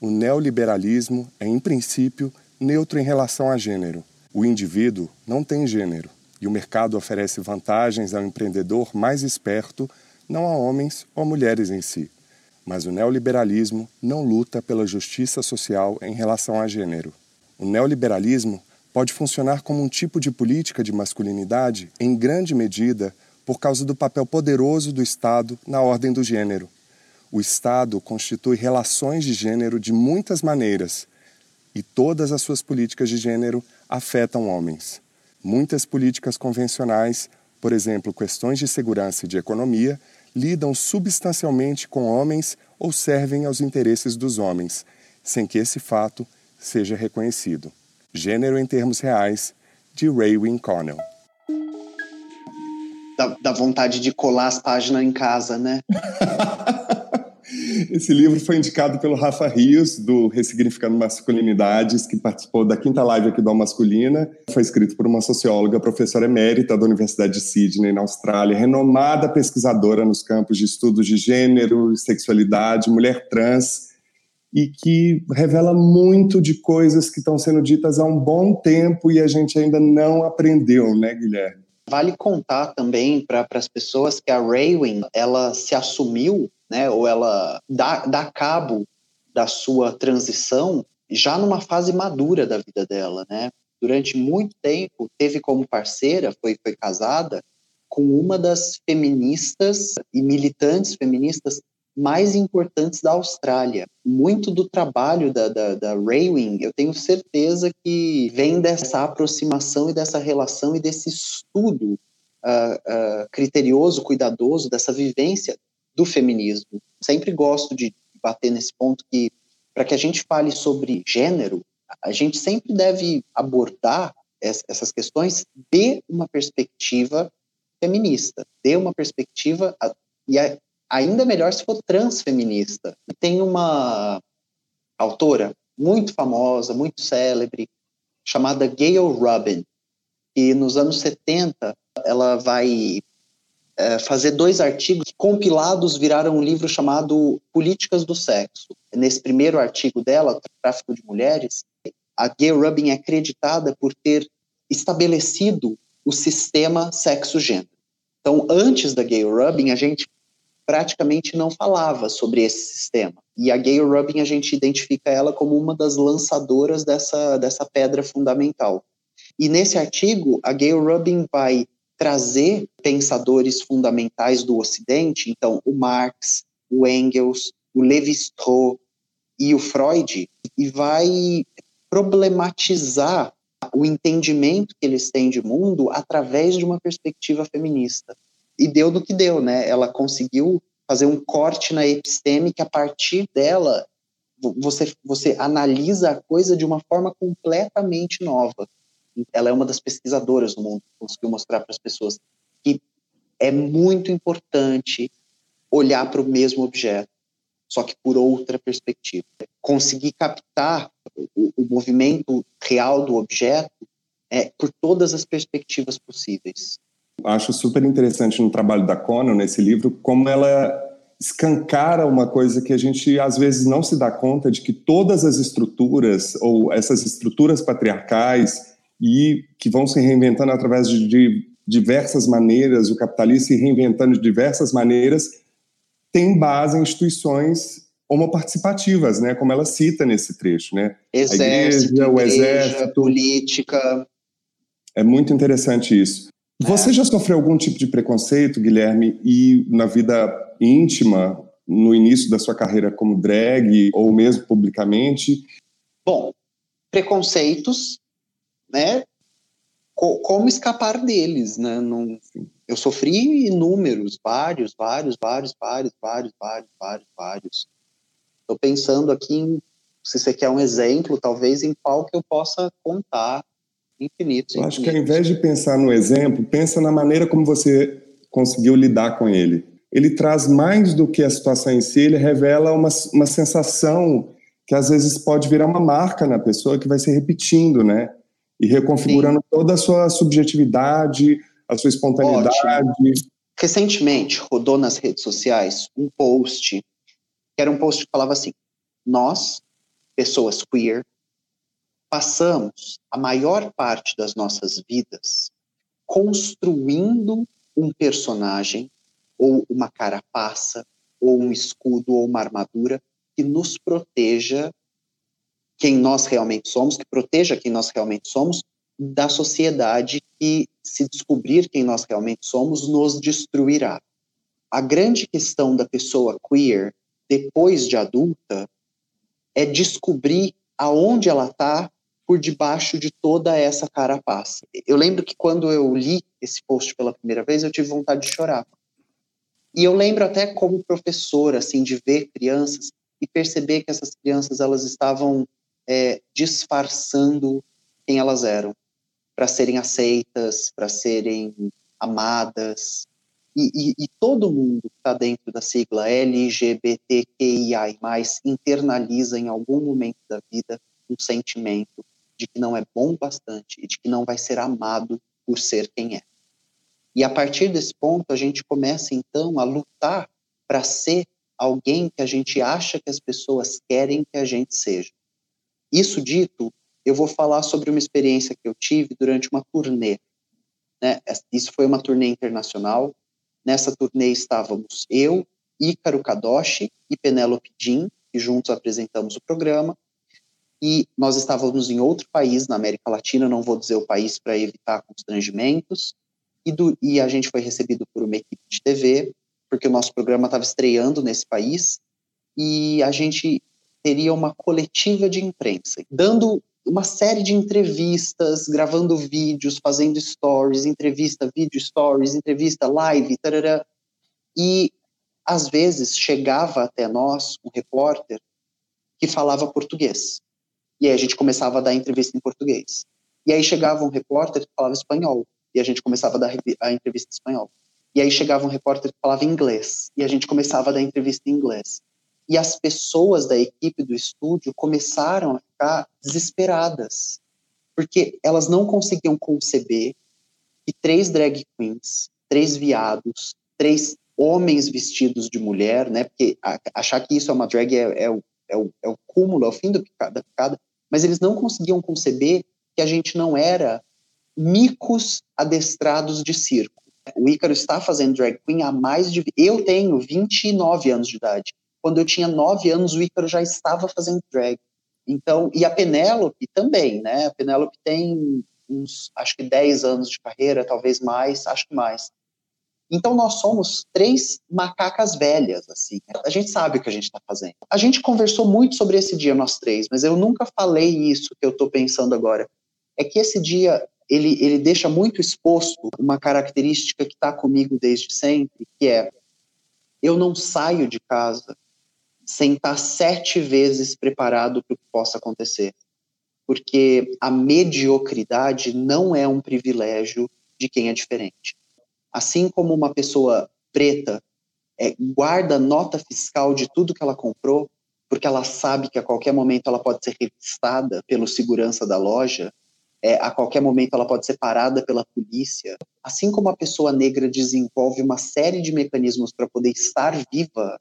O neoliberalismo é, em princípio, neutro em relação a gênero. O indivíduo não tem gênero e o mercado oferece vantagens ao empreendedor mais esperto, não a homens ou mulheres em si. Mas o neoliberalismo não luta pela justiça social em relação a gênero. O neoliberalismo pode funcionar como um tipo de política de masculinidade em grande medida por causa do papel poderoso do Estado na ordem do gênero. O Estado constitui relações de gênero de muitas maneiras, e todas as suas políticas de gênero afetam homens. Muitas políticas convencionais, por exemplo, questões de segurança e de economia, lidam substancialmente com homens ou servem aos interesses dos homens, sem que esse fato seja reconhecido. Gênero em termos reais, de Raywin Connell. Dá, dá vontade de colar as páginas em casa, né? Esse livro foi indicado pelo Rafa Rios, do Ressignificando Masculinidades, que participou da quinta live aqui do Al Masculina. Foi escrito por uma socióloga, professora emérita da Universidade de Sydney, na Austrália, renomada pesquisadora nos campos de estudos de gênero, sexualidade, mulher trans, e que revela muito de coisas que estão sendo ditas há um bom tempo e a gente ainda não aprendeu, né, Guilherme? Vale contar também para as pessoas que a Raywin, ela se assumiu, né, ou ela dá, dá cabo da sua transição já numa fase madura da vida dela, né? Durante muito tempo teve como parceira, foi, foi casada com uma das feministas e militantes feministas mais importantes da Austrália. Muito do trabalho da, da, da Raywing, eu tenho certeza que vem dessa aproximação e dessa relação e desse estudo uh, uh, criterioso, cuidadoso, dessa vivência do feminismo. Sempre gosto de bater nesse ponto que, para que a gente fale sobre gênero, a gente sempre deve abordar essas questões de uma perspectiva feminista, de uma perspectiva e ainda melhor se for transfeminista. Tem uma autora muito famosa, muito célebre, chamada Gayle Rubin, e nos anos 70 ela vai é, fazer dois artigos que compilados viraram um livro chamado Políticas do Sexo. Nesse primeiro artigo dela, Tráfico de Mulheres, a Gayle Rubin é acreditada por ter estabelecido o sistema sexo-gênero. Então, antes da Gayle Rubin, a gente praticamente não falava sobre esse sistema. E a Gayle Rubin, a gente identifica ela como uma das lançadoras dessa, dessa pedra fundamental. E nesse artigo, a Gayle Rubin vai trazer pensadores fundamentais do Ocidente, então o Marx, o Engels, o Levi-Strauss e o Freud, e vai problematizar o entendimento que eles têm de mundo através de uma perspectiva feminista e deu do que deu, né? Ela conseguiu fazer um corte na episteme que a partir dela você, você analisa a coisa de uma forma completamente nova. Ela é uma das pesquisadoras do mundo que conseguiu mostrar para as pessoas que é muito importante olhar para o mesmo objeto, só que por outra perspectiva. Conseguir captar o, o movimento real do objeto é, por todas as perspectivas possíveis acho super interessante no trabalho da Conan, nesse livro, como ela escancara uma coisa que a gente às vezes não se dá conta de que todas as estruturas ou essas estruturas patriarcais e que vão se reinventando através de, de diversas maneiras, o capitalismo se reinventando de diversas maneiras, tem base em instituições homoparticipativas, né, como ela cita nesse trecho, né? Exército, a igreja, o exército, política. É muito interessante isso. Você já sofreu algum tipo de preconceito, Guilherme, e na vida íntima, no início da sua carreira como drag, ou mesmo publicamente? Bom, preconceitos, né? como escapar deles, né? Não, eu sofri inúmeros, vários, vários, vários, vários, vários, vários, vários, vários. Estou pensando aqui em, se você quer um exemplo, talvez em qual que eu possa contar infinitos. Eu acho que ao invés de pensar no exemplo, pensa na maneira como você conseguiu lidar com ele. Ele traz mais do que a situação em si, ele revela uma, uma sensação que às vezes pode virar uma marca na pessoa que vai se repetindo, né? E reconfigurando Sim. toda a sua subjetividade, a sua espontaneidade. Ótimo. Recentemente rodou nas redes sociais um post, que era um post que falava assim: Nós, pessoas queer, passamos a maior parte das nossas vidas construindo um personagem ou uma carapaça ou um escudo ou uma armadura que nos proteja quem nós realmente somos, que proteja quem nós realmente somos da sociedade que se descobrir quem nós realmente somos nos destruirá. A grande questão da pessoa queer depois de adulta é descobrir aonde ela está por debaixo de toda essa carapaça. Eu lembro que quando eu li esse post pela primeira vez, eu tive vontade de chorar. E eu lembro até como professor, assim, de ver crianças e perceber que essas crianças elas estavam é, disfarçando quem elas eram, para serem aceitas, para serem amadas. E, e, e, todo mundo que está dentro da sigla LGBTQIA+, internaliza em algum momento da vida um sentimento de que não é bom bastante e de que não vai ser amado por ser quem é. E a partir desse ponto, a gente começa então a lutar para ser alguém que a gente acha que as pessoas querem que a gente seja. Isso dito, eu vou falar sobre uma experiência que eu tive durante uma turnê. né? Isso foi uma turnê internacional. Nessa turnê estávamos eu, Ícaro Kadoshi e Penélope Jean, que juntos apresentamos o programa. E nós estávamos em outro país na América Latina, não vou dizer o país para evitar constrangimentos. E, do, e a gente foi recebido por uma equipe de TV, porque o nosso programa estava estreando nesse país. E a gente teria uma coletiva de imprensa, dando uma série de entrevistas, gravando vídeos, fazendo stories, entrevista, vídeo, stories, entrevista, live, tarará. E às vezes chegava até nós um repórter que falava português. E aí a gente começava a dar entrevista em português. E aí chegava um repórter que falava espanhol. E a gente começava a dar a entrevista em espanhol. E aí chegava um repórter que falava inglês. E a gente começava a dar entrevista em inglês. E as pessoas da equipe do estúdio começaram a ficar desesperadas, porque elas não conseguiam conceber que três drag queens, três viados, três homens vestidos de mulher, né? Porque achar que isso é uma drag é, é, o, é, o, é o cúmulo, é o fim do picada, da picada, mas eles não conseguiam conceber que a gente não era micos adestrados de circo. O Ícaro está fazendo drag queen há mais de. Eu tenho 29 anos de idade. Quando eu tinha 9 anos, o Ícaro já estava fazendo drag. Então, e a Penélope também, né? A Penélope tem uns, acho que 10 anos de carreira, talvez mais, acho que mais. Então, nós somos três macacas velhas, assim. A gente sabe o que a gente está fazendo. A gente conversou muito sobre esse dia, nós três, mas eu nunca falei isso que eu estou pensando agora. É que esse dia, ele, ele deixa muito exposto uma característica que está comigo desde sempre, que é eu não saio de casa sem estar sete vezes preparado para o que possa acontecer. Porque a mediocridade não é um privilégio de quem é diferente. Assim como uma pessoa preta é, guarda nota fiscal de tudo que ela comprou, porque ela sabe que a qualquer momento ela pode ser revistada pelo segurança da loja, é, a qualquer momento ela pode ser parada pela polícia. Assim como a pessoa negra desenvolve uma série de mecanismos para poder estar viva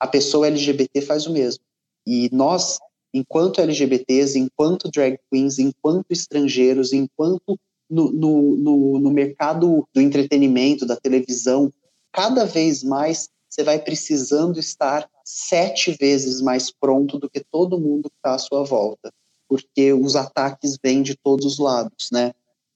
a pessoa LGBT faz o mesmo. E nós, enquanto LGBTs, enquanto drag queens, enquanto estrangeiros, enquanto no, no, no, mercado do entretenimento, da televisão, cada vez mais você vai precisando estar sete vezes mais pronto do que todo mundo que está à sua volta, porque os ataques vêm de todos os lados, né?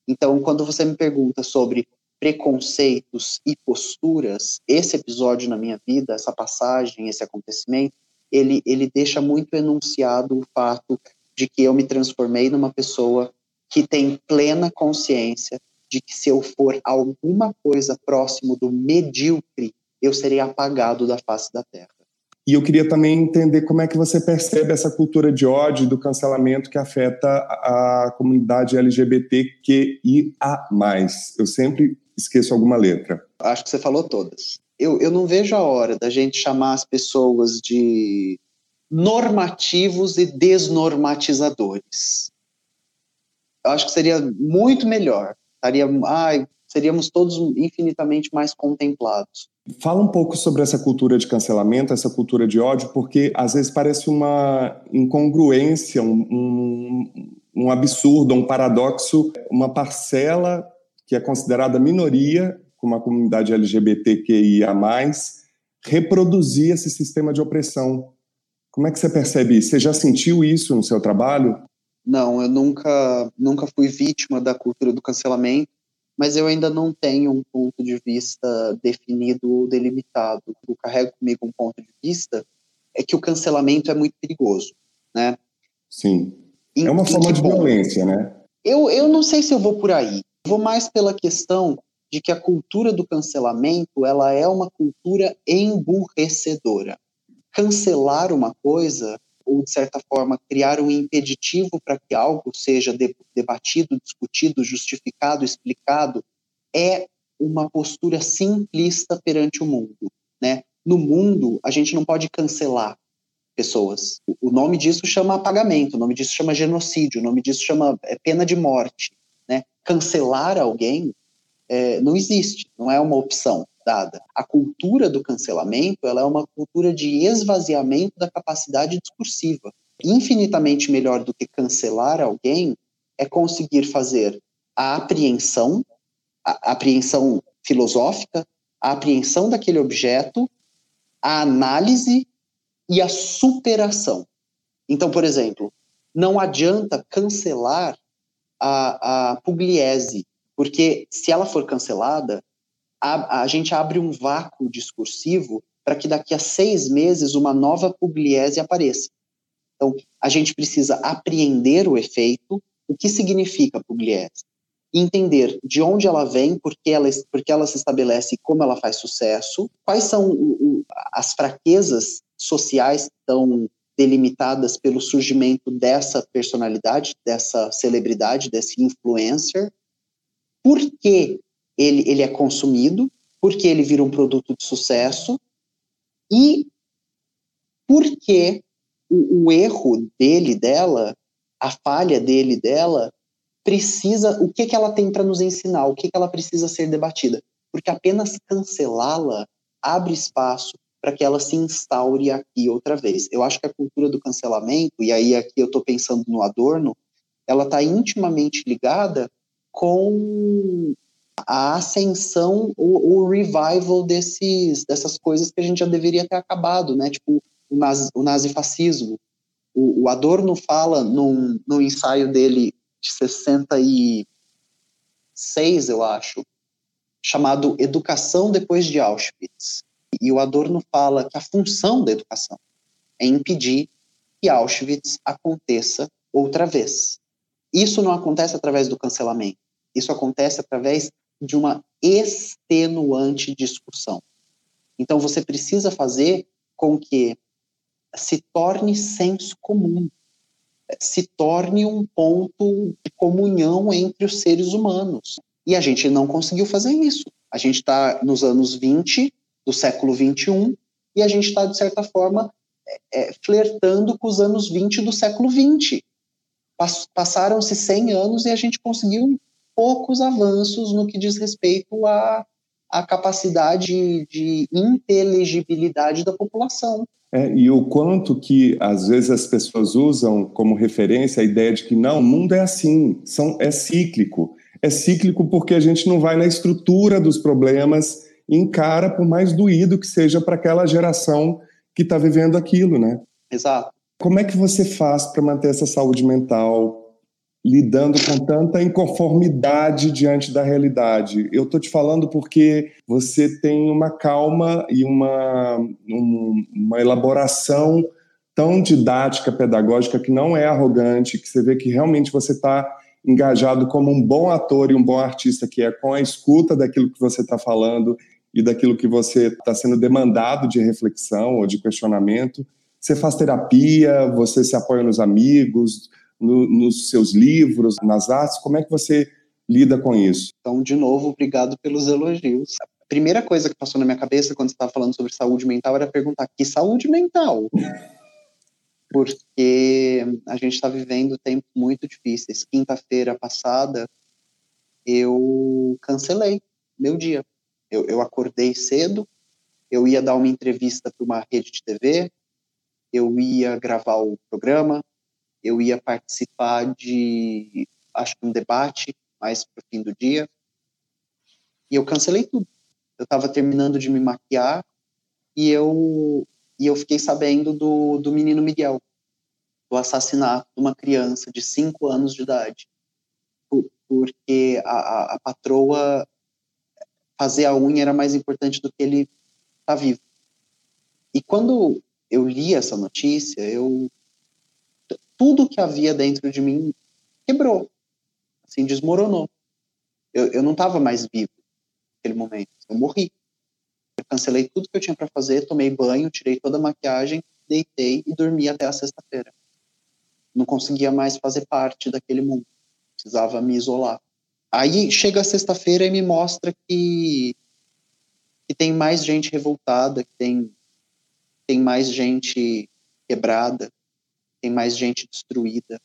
Então, quando você me pergunta sobre preconceitos e posturas, esse episódio na minha vida, essa passagem, esse acontecimento, ele, ele deixa muito enunciado o fato de que eu me transformei numa pessoa que tem plena consciência de que se eu for alguma coisa próximo do medíocre, eu serei apagado da face da terra. E eu queria também entender como é que você percebe essa cultura de ódio do cancelamento que afeta a comunidade LGBTQIA+. Eu sempre esqueço alguma letra. Acho que você falou todas. Eu, eu não vejo a hora da gente chamar as pessoas de normativos e desnormatizadores. Eu acho que seria muito melhor. Estaria, ai, seríamos todos infinitamente mais contemplados. Fala um pouco sobre essa cultura de cancelamento, essa cultura de ódio, porque às vezes parece uma incongruência, um, um, um absurdo, um paradoxo, uma parcela que é considerada minoria, como a comunidade LGBTQIA+, reproduzir esse sistema de opressão. Como é que você percebe isso? Você já sentiu isso no seu trabalho? Não, eu nunca, nunca fui vítima da cultura do cancelamento, mas eu ainda não tenho um ponto de vista definido ou delimitado. Eu carrego comigo um ponto de vista é que o cancelamento é muito perigoso, né? Sim. Em, é uma forma de violência, né? Eu, eu não sei se eu vou por aí. Vou mais pela questão de que a cultura do cancelamento ela é uma cultura emburrecedora. Cancelar uma coisa ou de certa forma criar um impeditivo para que algo seja debatido, discutido, justificado, explicado é uma postura simplista perante o mundo, né? No mundo, a gente não pode cancelar pessoas. O nome disso chama apagamento, o nome disso chama genocídio, o nome disso chama é, pena de morte cancelar alguém é, não existe, não é uma opção dada. A cultura do cancelamento ela é uma cultura de esvaziamento da capacidade discursiva. Infinitamente melhor do que cancelar alguém é conseguir fazer a apreensão a apreensão filosófica, a apreensão daquele objeto, a análise e a superação. Então, por exemplo, não adianta cancelar a, a Pugliese, porque se ela for cancelada, a, a gente abre um vácuo discursivo para que daqui a seis meses uma nova Pugliese apareça. Então, a gente precisa apreender o efeito, o que significa Pugliese, entender de onde ela vem, por que ela, por que ela se estabelece e como ela faz sucesso, quais são o, o, as fraquezas sociais que estão delimitadas pelo surgimento dessa personalidade, dessa celebridade, desse influencer, por que ele, ele é consumido, por que ele vira um produto de sucesso e por que o, o erro dele, dela, a falha dele, dela, precisa, o que, que ela tem para nos ensinar, o que, que ela precisa ser debatida. Porque apenas cancelá-la abre espaço para que ela se instaure aqui outra vez. Eu acho que a cultura do cancelamento, e aí aqui eu estou pensando no Adorno, ela está intimamente ligada com a ascensão, o, o, revival desses, dessas coisas que a gente já deveria ter acabado, né? Tipo, o, nazi, o nazifascismo. O, o Adorno fala num, num ensaio dele de 66, eu acho, chamado Educação Depois de Auschwitz. E o Adorno fala que a função da educação é impedir que Auschwitz aconteça outra vez. Isso não acontece através do cancelamento. Isso acontece através de uma extenuante discussão. Então você precisa fazer com que se torne senso comum, se torne um ponto de comunhão entre os seres humanos. E a gente não conseguiu fazer isso. A gente está nos anos 20 do século 21 e a gente está, de certa forma, é, é, flertando com os anos 20 do século 20. Passaram-se 100 anos e a gente conseguiu poucos avanços no que diz respeito à, à capacidade de inteligibilidade da população. É, e o quanto que às vezes as pessoas usam como referência a ideia de que não, o mundo é assim, são, é cíclico. É cíclico porque a gente não vai na estrutura dos problemas e encara, por mais doído que seja para aquela geração que está vivendo aquilo, né? Exato. Como é que você faz para manter essa saúde mental lidando com tanta inconformidade diante da realidade? Eu estou te falando porque você tem uma calma e uma, um, uma elaboração tão didática, pedagógica, que não é arrogante, que você vê que realmente você está engajado como um bom ator e um bom artista, que é com a escuta daquilo que você está falando e daquilo que você está sendo demandado de reflexão ou de questionamento. Você faz terapia, você se apoia nos amigos, no, nos seus livros, nas artes. Como é que você lida com isso? Então, de novo, obrigado pelos elogios. A primeira coisa que passou na minha cabeça quando você estava falando sobre saúde mental era perguntar: que saúde mental? Porque a gente está vivendo tempos muito difíceis. Quinta-feira passada, eu cancelei meu dia eu, eu acordei cedo, eu ia dar uma entrevista para uma rede de TV, eu ia gravar o programa, eu ia participar de, acho que um debate mais para o fim do dia, e eu cancelei tudo. Eu estava terminando de me maquiar e eu e eu fiquei sabendo do, do menino Miguel, do assassinato de uma criança de 5 anos de idade, por, porque a, a, a patroa fazer a unha era mais importante do que ele estar tá vivo. E quando eu li essa notícia, eu tudo que havia dentro de mim quebrou, assim, desmoronou. Eu, eu não estava mais vivo naquele momento, eu morri. Eu cancelei tudo que eu tinha para fazer, tomei banho, tirei toda a maquiagem, deitei e dormi até a sexta-feira. Não conseguia mais fazer parte daquele mundo, precisava me isolar. Aí chega a sexta-feira e me mostra que, que tem mais gente revoltada, que tem, tem mais gente quebrada, tem mais gente destruída.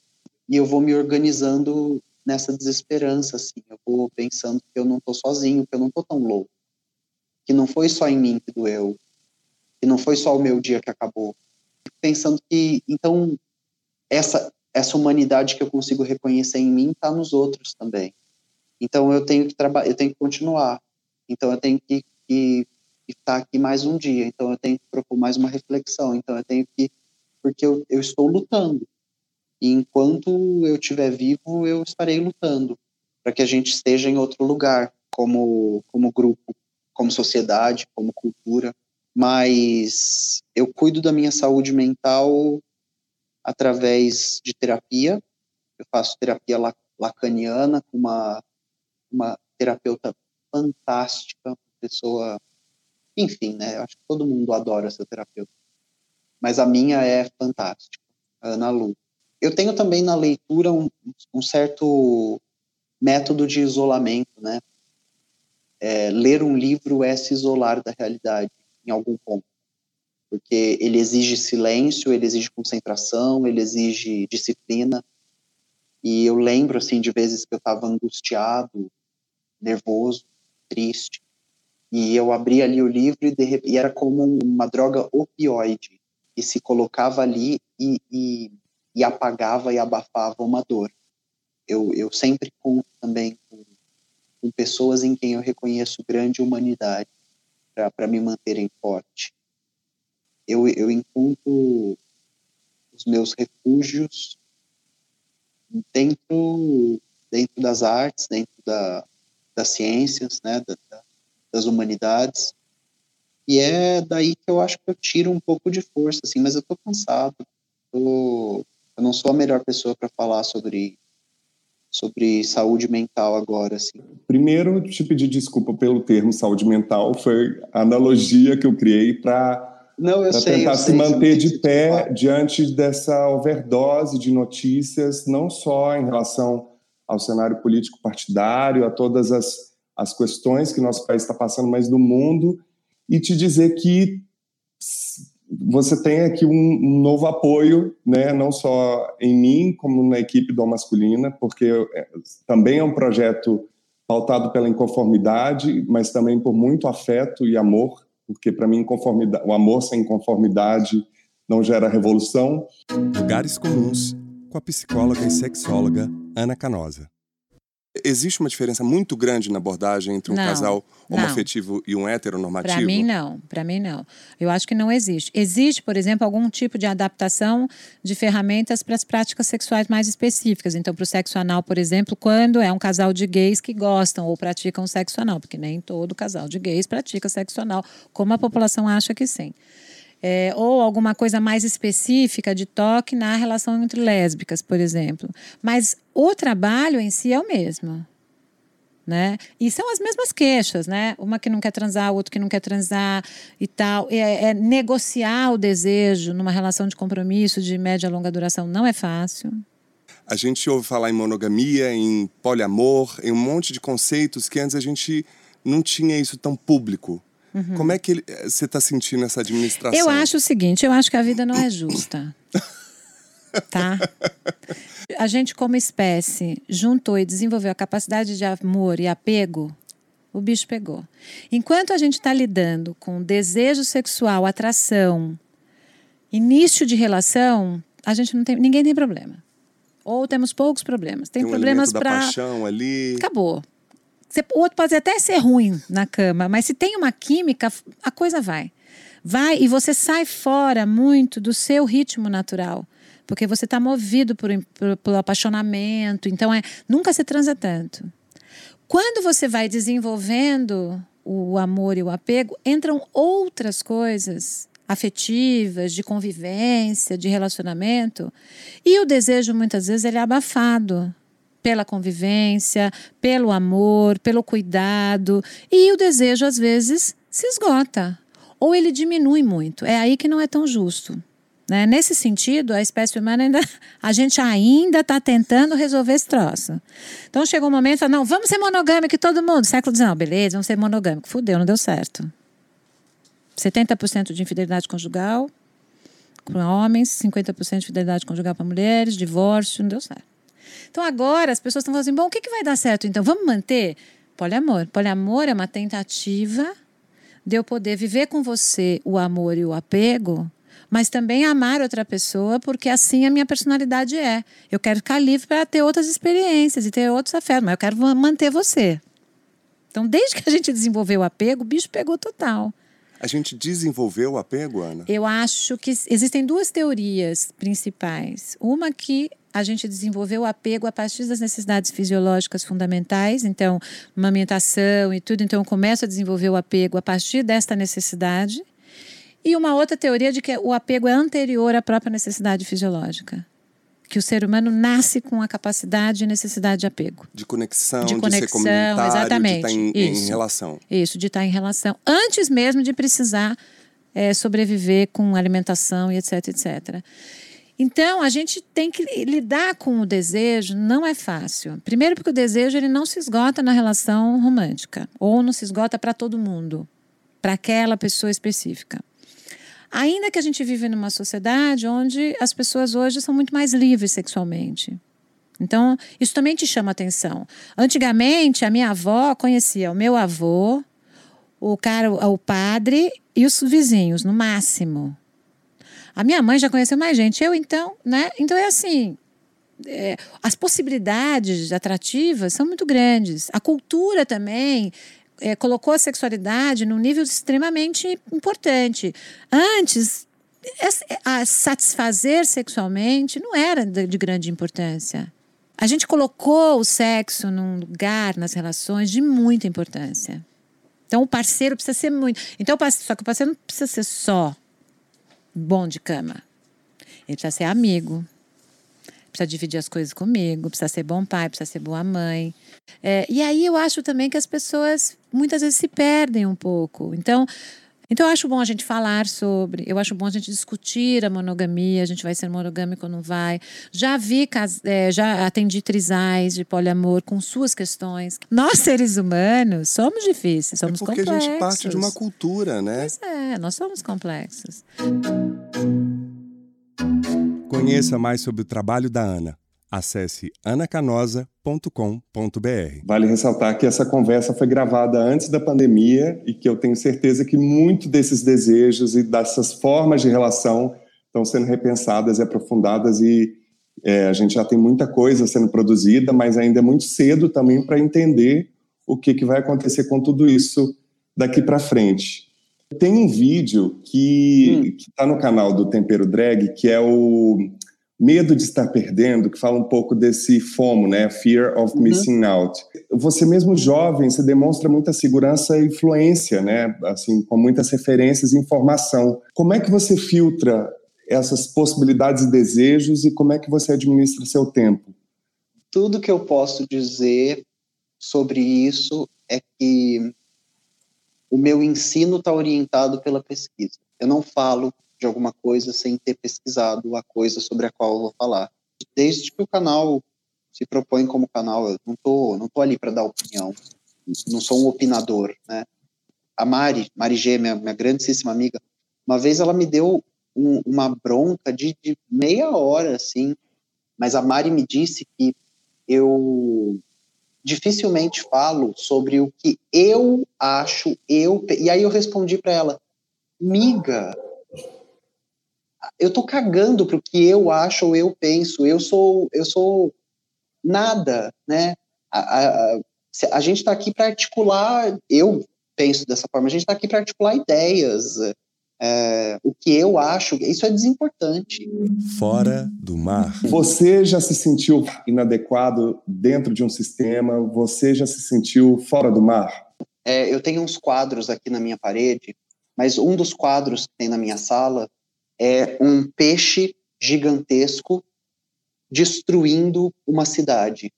E eu vou me organizando nessa desesperança, assim. Eu vou pensando que eu não tô sozinho, que eu não tô tão louco. Que não foi só em mim que doeu. Que não foi só o meu dia que acabou. Pensando que, então, essa, essa humanidade que eu consigo reconhecer em mim está nos outros também Então eu tenho que trabalhar, eu tenho que continuar. Então eu tenho que, estar aqui mais um dia. Então eu tenho que propor mais uma reflexão. Então eu tenho que porque eu, eu estou lutando. E enquanto eu estiver vivo, eu estarei lutando para que a gente esteja em outro lugar, como como grupo, como sociedade, como cultura. Mas eu cuido da minha saúde mental através de terapia. Eu faço terapia lacaniana com uma uma terapeuta fantástica, pessoa, enfim, né? Acho que todo mundo adora essa terapeuta. Mas a minha é fantástica, a Ana Lu. Eu tenho também na leitura um, um certo método de isolamento, né? É, ler um livro é se isolar da realidade em algum ponto, porque ele exige silêncio, ele exige concentração, ele exige disciplina. E eu lembro assim de vezes que eu estava angustiado, nervoso, triste. E eu abri ali o livro e, de, e era como uma droga opioide que se colocava ali e, e, e apagava e abafava uma dor. Eu, eu sempre conto também com, com pessoas em quem eu reconheço grande humanidade para me manterem forte. Eu, eu encontro os meus refúgios dentro, dentro das artes, dentro da, das ciências, né, da, das humanidades. E é daí que eu acho que eu tiro um pouco de força, assim, mas eu tô cansado. Tô, eu não sou a melhor pessoa para falar sobre sobre saúde mental agora, assim. Primeiro, te pedir desculpa pelo termo saúde mental, foi a analogia que eu criei para tentar se manter de pé diante dessa overdose de notícias, não só em relação ao cenário político partidário, a todas as, as questões que nosso país está passando, mas do mundo, e te dizer que você tem aqui um, novo apoio, né, não só em mim, como na equipe do Masculina, porque é, também é um projeto pautado pela inconformidade, mas também por muito afeto e amor, porque para mim o amor sem conformidade não gera revolução. Lugares comuns com a psicóloga e sexóloga Ana Canosa. Existe uma diferença muito grande na abordagem entre um não, casal homoafetivo não. e um heteronormativo? Para mim, não. Para mim, não. Eu acho que não existe. Existe, por exemplo, algum tipo de adaptação de ferramentas para as práticas sexuais mais específicas. Então, para o sexo anal, por exemplo, quando é um casal de gays que gostam ou praticam sexo anal, porque nem todo casal de gays pratica sexo anal, como a população acha que sim é, ou alguma coisa mais específica de toque na relação entre lésbicas, por exemplo. Mas o trabalho em si é o mesmo. Né? E são as mesmas queixas, né? Uma que não quer transar, outro que não quer transar e tal. É, é, negociar o desejo numa relação de compromisso de média a longa duração não é fácil. A gente ouve falar em monogamia, em poliamor, em um monte de conceitos que antes a gente não tinha isso tão público. Uhum. Como é que eh, você está sentindo essa administração? Eu acho o seguinte, eu acho que a vida não é justa. tá? A gente, como espécie, juntou e desenvolveu a capacidade de amor e apego, o bicho pegou. Enquanto a gente está lidando com desejo sexual, atração, início de relação, a gente não tem, ninguém tem problema. Ou temos poucos problemas. Tem, tem um problemas para paixão ali. Acabou. O outro pode até ser ruim na cama, mas se tem uma química, a coisa vai. Vai e você sai fora muito do seu ritmo natural. Porque você está movido por, por, pelo apaixonamento. Então, é, nunca se transa tanto. Quando você vai desenvolvendo o amor e o apego, entram outras coisas afetivas, de convivência, de relacionamento, e o desejo muitas vezes ele é abafado pela convivência, pelo amor, pelo cuidado. E o desejo, às vezes, se esgota. Ou ele diminui muito. É aí que não é tão justo. Né? Nesse sentido, a espécie humana ainda. A gente ainda está tentando resolver esse troço. Então chegou um momento, não, vamos ser monogâmico todo mundo. Século XIX, beleza, vamos ser monogâmico. Fudeu, não deu certo. 70% de infidelidade conjugal para homens, 50% de fidelidade conjugal para mulheres, divórcio, não deu certo. Então agora as pessoas estão falando assim: bom, o que, que vai dar certo então? Vamos manter? Poliamor. Poliamor é uma tentativa de eu poder viver com você o amor e o apego, mas também amar outra pessoa, porque assim a minha personalidade é. Eu quero ficar livre para ter outras experiências e ter outros afetos, mas eu quero manter você. Então, desde que a gente desenvolveu o apego, o bicho pegou total. A gente desenvolveu o apego, Ana? Eu acho que existem duas teorias principais. Uma que a gente desenvolveu o apego a partir das necessidades fisiológicas fundamentais, então, amamentação e tudo. Então, eu começo a desenvolver o apego a partir desta necessidade. E uma outra teoria de que o apego é anterior à própria necessidade fisiológica. Que o ser humano nasce com a capacidade e necessidade de apego. De conexão, de, conexão, de ser comunitário, exatamente. de estar em, Isso. em relação. Isso, de estar em relação. Antes mesmo de precisar é, sobreviver com alimentação e etc, etc. Então, a gente tem que lidar com o desejo, não é fácil. Primeiro porque o desejo ele não se esgota na relação romântica, ou não se esgota para todo mundo, para aquela pessoa específica. Ainda que a gente vive numa sociedade onde as pessoas hoje são muito mais livres sexualmente. Então, isso também te chama atenção. Antigamente, a minha avó conhecia o meu avô, o cara, o padre e os vizinhos, no máximo. A minha mãe já conheceu mais gente. Eu, então, né? Então é assim. É, as possibilidades atrativas são muito grandes. A cultura também é, colocou a sexualidade num nível extremamente importante. Antes, a satisfazer sexualmente não era de grande importância. A gente colocou o sexo num lugar nas relações de muita importância. Então o parceiro precisa ser muito. Então, só que o parceiro não precisa ser só bom de cama. Ele precisa ser amigo, precisa dividir as coisas comigo, precisa ser bom pai, precisa ser boa mãe. É, e aí eu acho também que as pessoas muitas vezes se perdem um pouco. Então, então eu acho bom a gente falar sobre, eu acho bom a gente discutir a monogamia, a gente vai ser monogâmico ou não vai. Já vi, é, já atendi trisais de poliamor com suas questões. Nós, seres humanos, somos difíceis, somos é porque complexos. Porque a gente parte de uma cultura, né? Pois é, nós somos complexos. Conheça mais sobre o trabalho da Ana. Acesse anacanosa.com.br. Vale ressaltar que essa conversa foi gravada antes da pandemia e que eu tenho certeza que muito desses desejos e dessas formas de relação estão sendo repensadas e aprofundadas e é, a gente já tem muita coisa sendo produzida, mas ainda é muito cedo também para entender o que, que vai acontecer com tudo isso daqui para frente. Tem um vídeo que hum. está no canal do Tempero Drag, que é o medo de estar perdendo, que fala um pouco desse FOMO, né? Fear of uhum. Missing Out. Você mesmo jovem, você demonstra muita segurança e influência, né? Assim, com muitas referências e informação. Como é que você filtra essas possibilidades e desejos e como é que você administra seu tempo? Tudo que eu posso dizer sobre isso é que o meu ensino está orientado pela pesquisa. Eu não falo de alguma coisa sem ter pesquisado a coisa sobre a qual eu vou falar. Desde que o canal se propõe como canal, eu não tô, não tô ali para dar opinião, não sou um opinador, né? A Mari, Mari G, minha, minha grandíssima amiga, uma vez ela me deu um, uma bronca de, de meia hora, assim, mas a Mari me disse que eu dificilmente falo sobre o que eu acho, eu. E aí eu respondi para ela, miga, eu tô cagando pro que eu acho ou eu penso. Eu sou, eu sou nada, né? A, a, a gente está aqui para articular. Eu penso dessa forma. A gente está aqui para articular ideias. É, o que eu acho, isso é desimportante. Fora do mar. Você já se sentiu inadequado dentro de um sistema? Você já se sentiu fora do mar? É, eu tenho uns quadros aqui na minha parede, mas um dos quadros que tem na minha sala é um peixe gigantesco destruindo uma cidade.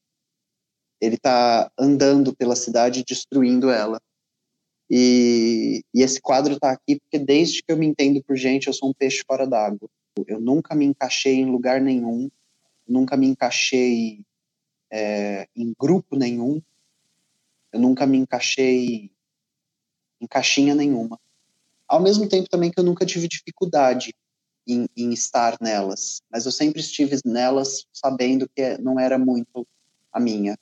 Ele está andando pela cidade, destruindo ela. E, e esse quadro está aqui porque desde que eu me entendo por gente, eu sou um peixe fora d'água. Eu nunca me encaixei em lugar nenhum, nunca me encaixei é, em grupo nenhum, eu nunca me encaixei em caixinha nenhuma. Ao mesmo tempo também que eu nunca tive dificuldade em, em, estar nelas, mas eu sempre estive nelas sabendo que não era muito a minha.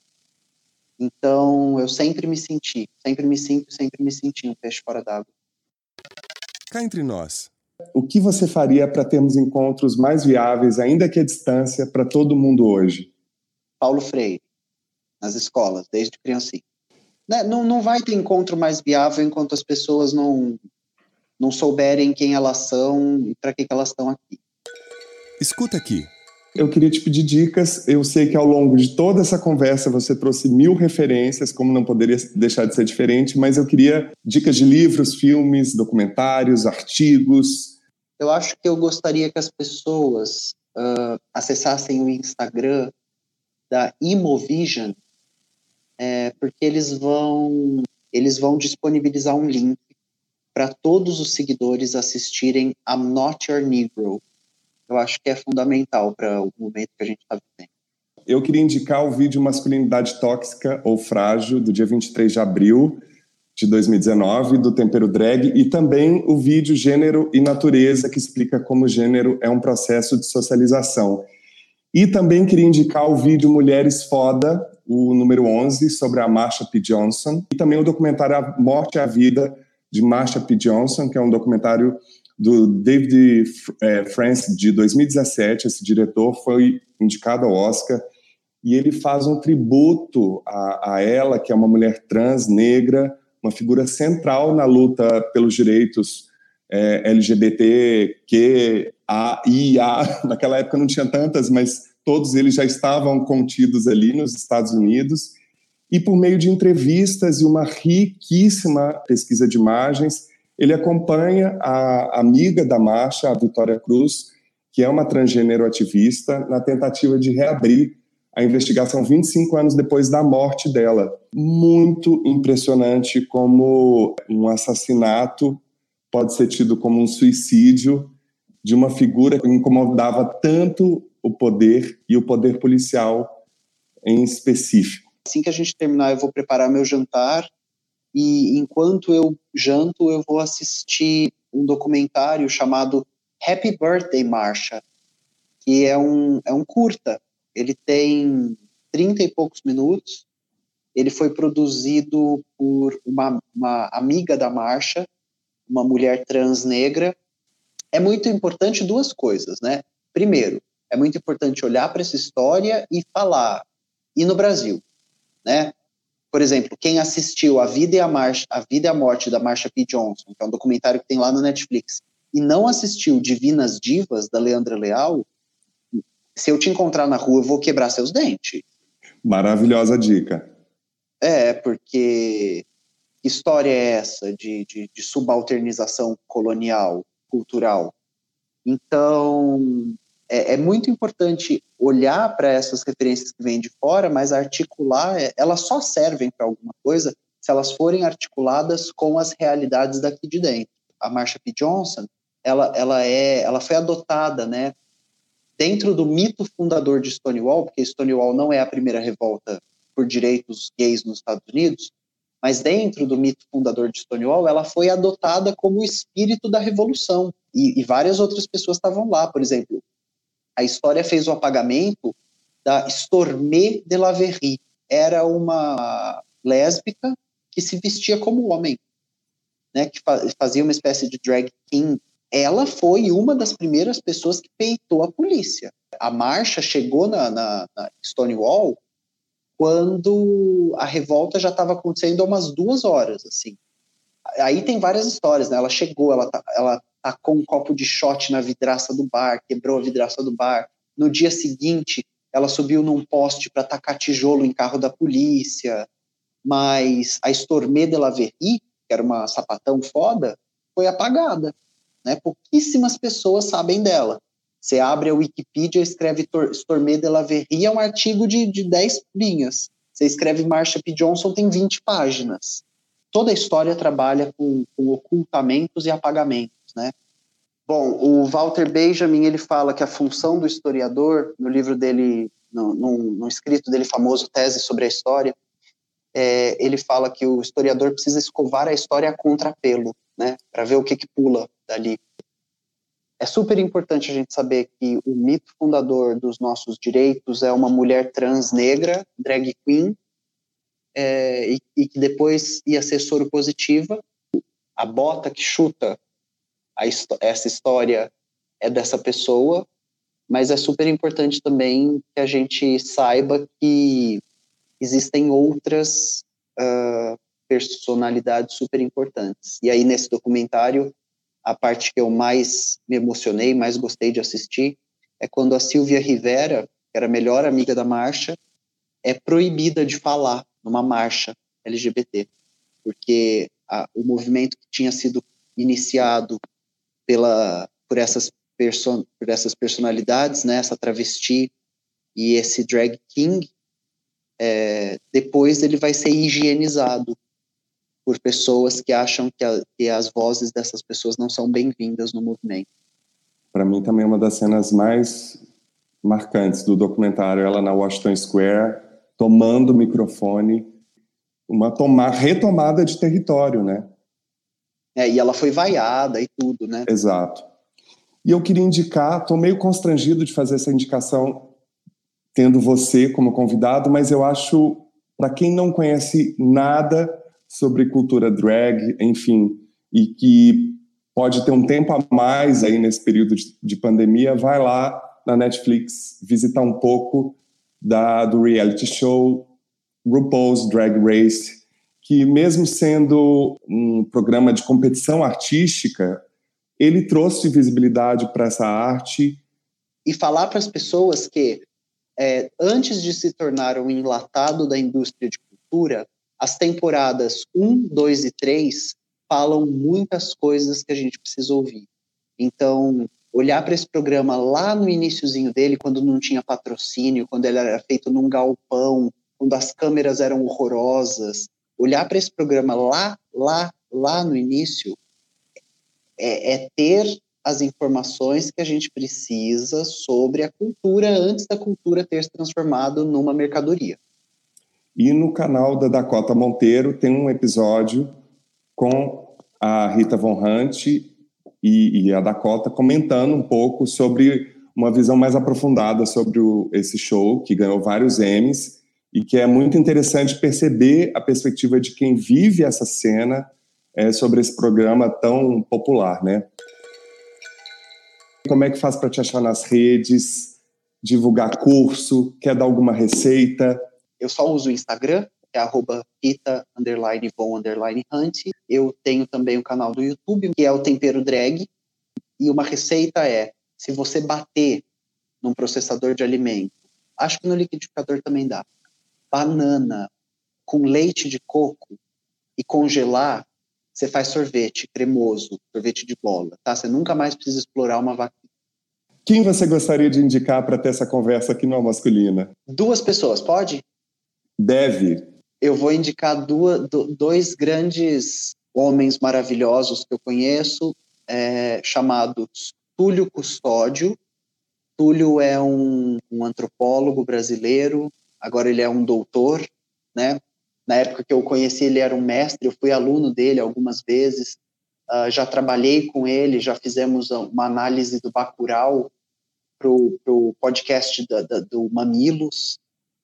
Então eu sempre me senti, sempre me sinto, sempre me senti um peixe fora d'água. Cá entre nós, o que você faria para termos encontros mais viáveis, ainda que à distância, para todo mundo hoje? Paulo Freire, nas escolas, desde criancinha. Né? Não, não vai ter encontro mais viável enquanto as pessoas não, não souberem quem elas são e para que, que elas estão aqui. Escuta aqui. Eu queria te pedir dicas. Eu sei que ao longo de toda essa conversa você trouxe mil referências, como não poderia deixar de ser diferente, mas eu queria dicas de livros, filmes, documentários, artigos. Eu acho que eu gostaria que as pessoas uh, acessassem o Instagram da Imovision, é, porque eles vão eles vão disponibilizar um link para todos os seguidores assistirem I'm Not Your Negro, eu acho que é fundamental para o momento que a gente está vivendo. Eu queria indicar o vídeo Masculinidade Tóxica ou Frágil, do dia 23 de abril de 2019, do Tempero Drag, e também o vídeo Gênero e Natureza, que explica como gênero é um processo de socialização. E também queria indicar o vídeo Mulheres Foda, o número 11, sobre a Marsha P. Johnson, e também o documentário A Morte e a Vida, de Marsha P. Johnson, que é um documentário do David é, France, de 2017. Esse diretor foi indicado ao Oscar e ele faz um tributo a, a ela, que é uma mulher trans, negra, uma figura central na luta pelos direitos é, LGBTQIA. Naquela época não tinha tantas, mas todos eles já estavam contidos ali nos Estados Unidos. E por meio de entrevistas e uma riquíssima pesquisa de imagens, ele acompanha a amiga da marcha, a Vitória Cruz, que é uma transgênero ativista, na tentativa de reabrir a investigação 25 anos depois da morte dela. Muito impressionante como um assassinato pode ser tido como um suicídio de uma figura que incomodava tanto o poder e o poder policial em específico. Assim que a gente terminar, eu vou preparar meu jantar e enquanto eu janto, eu vou assistir um documentário chamado Happy Birthday Marsha, que é um, é um curta. Ele tem trinta e poucos minutos. Ele foi produzido por uma, uma amiga da Marcha, uma mulher trans negra. É muito importante duas coisas, né? Primeiro, é muito importante olhar para essa história e falar. E no Brasil, né? por exemplo, quem assistiu A Vida e a Marcha, A Vida e a Morte da Marsha P. Johnson, que é um documentário que tem lá no Netflix, e não assistiu Divinas Divas da Leandra Leal, se eu te encontrar na rua, eu vou quebrar seus dentes. Maravilhosa dica. É, porque que história é essa de, de, de subalternização colonial, cultural? Então, é, é muito importante olhar para essas referências que vêm de fora, mas articular, é, elas só servem para alguma coisa se elas forem articuladas com as realidades daqui de dentro. A Marsha P. Johnson, ela, ela, é, ela foi adotada, né, dentro do mito fundador de Stonewall, porque Stonewall não é a primeira revolta por direitos gays nos Estados Unidos, mas dentro do mito fundador de Stonewall, ela foi adotada como o espírito da revolução. E, e várias outras pessoas estavam lá, por exemplo, a história fez o apagamento da Stormé de la Verrie. Era uma lésbica que se vestia como homem, né, que fazia uma espécie de drag king. Ela foi uma das primeiras pessoas que peitou a polícia. A marcha chegou na, na, na Stonewall quando a revolta já estava acontecendo há umas duas horas, assim. Aí tem várias histórias, né? Ela chegou, ela, tá, ela tacou um copo de shot na vidraça do bar, quebrou a vidraça do bar. No dia seguinte, ela subiu num poste para tacar tijolo em carro da polícia. Mas a Stormé de la que era uma sapatão foda, foi apagada. Né? Pouquíssimas pessoas sabem dela. Você abre a Wikipedia, escreve Stormé de la é um artigo de, de 10 linhas. Você escreve Marsha P. Johnson, tem 20 páginas. Toda a história trabalha com, com ocultamentos e apagamentos né? Bom, o Walter Benjamin ele fala que a função do historiador, no livro dele, no, no, no escrito dele famoso, Tese sobre a História, é, ele fala que o historiador precisa escovar a história a contrapelo, né, para ver o que, que pula dali. É super importante a gente saber que o mito fundador dos nossos direitos é uma mulher trans negra, drag queen, é, e, e que depois ia ser soro positiva. A bota que chuta a, essa história é dessa pessoa, mas é super importante também que a gente saiba que existem outras uh, personalidades super importantes. E aí, nesse documentário, a parte que eu mais me emocionei, mais gostei de assistir, é quando a Silvia Rivera, que era a melhor amiga da marcha, é proibida de falar numa marcha LGBT, porque a, o movimento que tinha sido iniciado pela por essas por essas personalidades, né, essa travesti e esse drag king, é, depois ele vai ser higienizado por pessoas que acham que, a, que as vozes dessas pessoas não são bem-vindas no movimento. Para mim também é uma das cenas mais marcantes do documentário, ela na Washington Square, tomando o microfone, uma tomar, retomada de território, né? É, e ela foi vaiada e tudo, né? Exato. E eu queria indicar, estou meio constrangido de fazer essa indicação tendo você como convidado, mas eu acho, para quem não conhece nada sobre cultura drag, enfim, e que pode ter um tempo a mais aí nesse período de, de pandemia, vai lá na Netflix visitar um pouco da, do reality show RuPaul's Drag Race, que mesmo sendo um programa de competição artística, ele trouxe visibilidade para essa arte. E falar para as pessoas que, é, antes de se tornar um enlatado da indústria de cultura, as temporadas 1, 2 e 3 falam muitas coisas que a gente precisa ouvir. Então, olhar para esse programa lá no iníciozinho dele, quando não tinha patrocínio, quando ele era feito num galpão, quando as câmeras eram horrorosas, olhar para esse programa lá, lá, lá no início, é, é ter as informações que a gente precisa sobre a cultura antes da cultura ter se transformado numa mercadoria. E no canal da Dakota Monteiro tem um episódio com a Rita Von Hunt e, e a Dakota comentando um pouco sobre uma visão mais aprofundada sobre o, esse show, que ganhou vários Emmys, e que é muito interessante perceber a perspectiva de quem vive essa cena é, sobre esse programa tão popular, né? Como é que faz para te achar nas redes, divulgar curso, quer dar alguma receita? Eu só uso o Instagram, é arroba. Eu tenho também o um canal do YouTube, que é o Tempero Drag. E uma receita é, se você bater num processador de alimento, acho que no liquidificador também dá, banana com leite de coco e congelar, você faz sorvete cremoso, sorvete de bola, tá? Você nunca mais precisa explorar uma vaquinha. Quem você gostaria de indicar para ter essa conversa aqui no Masculina? Duas pessoas, pode? Deve. Eu vou indicar duas, dois grandes homens maravilhosos que eu conheço, é, chamados Túlio Custódio. Túlio é um, um antropólogo brasileiro, agora ele é um doutor, né? Na época que eu conheci, ele era um mestre, eu fui aluno dele algumas vezes, uh, já trabalhei com ele, já fizemos uma análise do Bacurau para o podcast da, da, do Mamilos.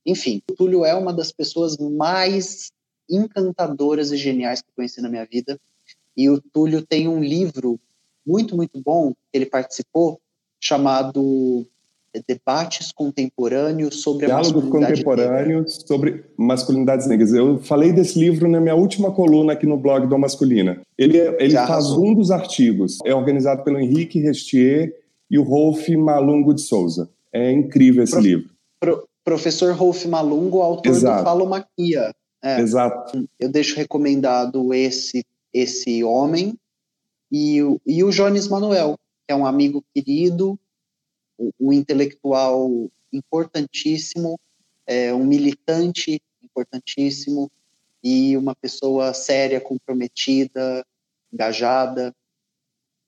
Enfim, o Túlio é uma das pessoas mais encantadoras e geniais que eu conheci na minha vida. E o Túlio tem um livro muito, muito bom, que ele participou, chamado debates contemporâneos sobre Diálogos a contemporâneos negra. sobre masculinidades negras. Eu falei desse livro na minha última coluna aqui no blog do Masculina. Ele, é, ele faz um dos artigos. É organizado pelo Henrique Restier e o Rolf Malungo de Souza. É incrível esse Pro, livro. Pro, professor Rolf Malungo, autor Exato. do Falomaquia. É, Exato. Eu deixo recomendado esse, esse homem e, e o Jones Manuel, que é um amigo querido, um intelectual importantíssimo, é, um militante importantíssimo e uma pessoa séria, comprometida, engajada.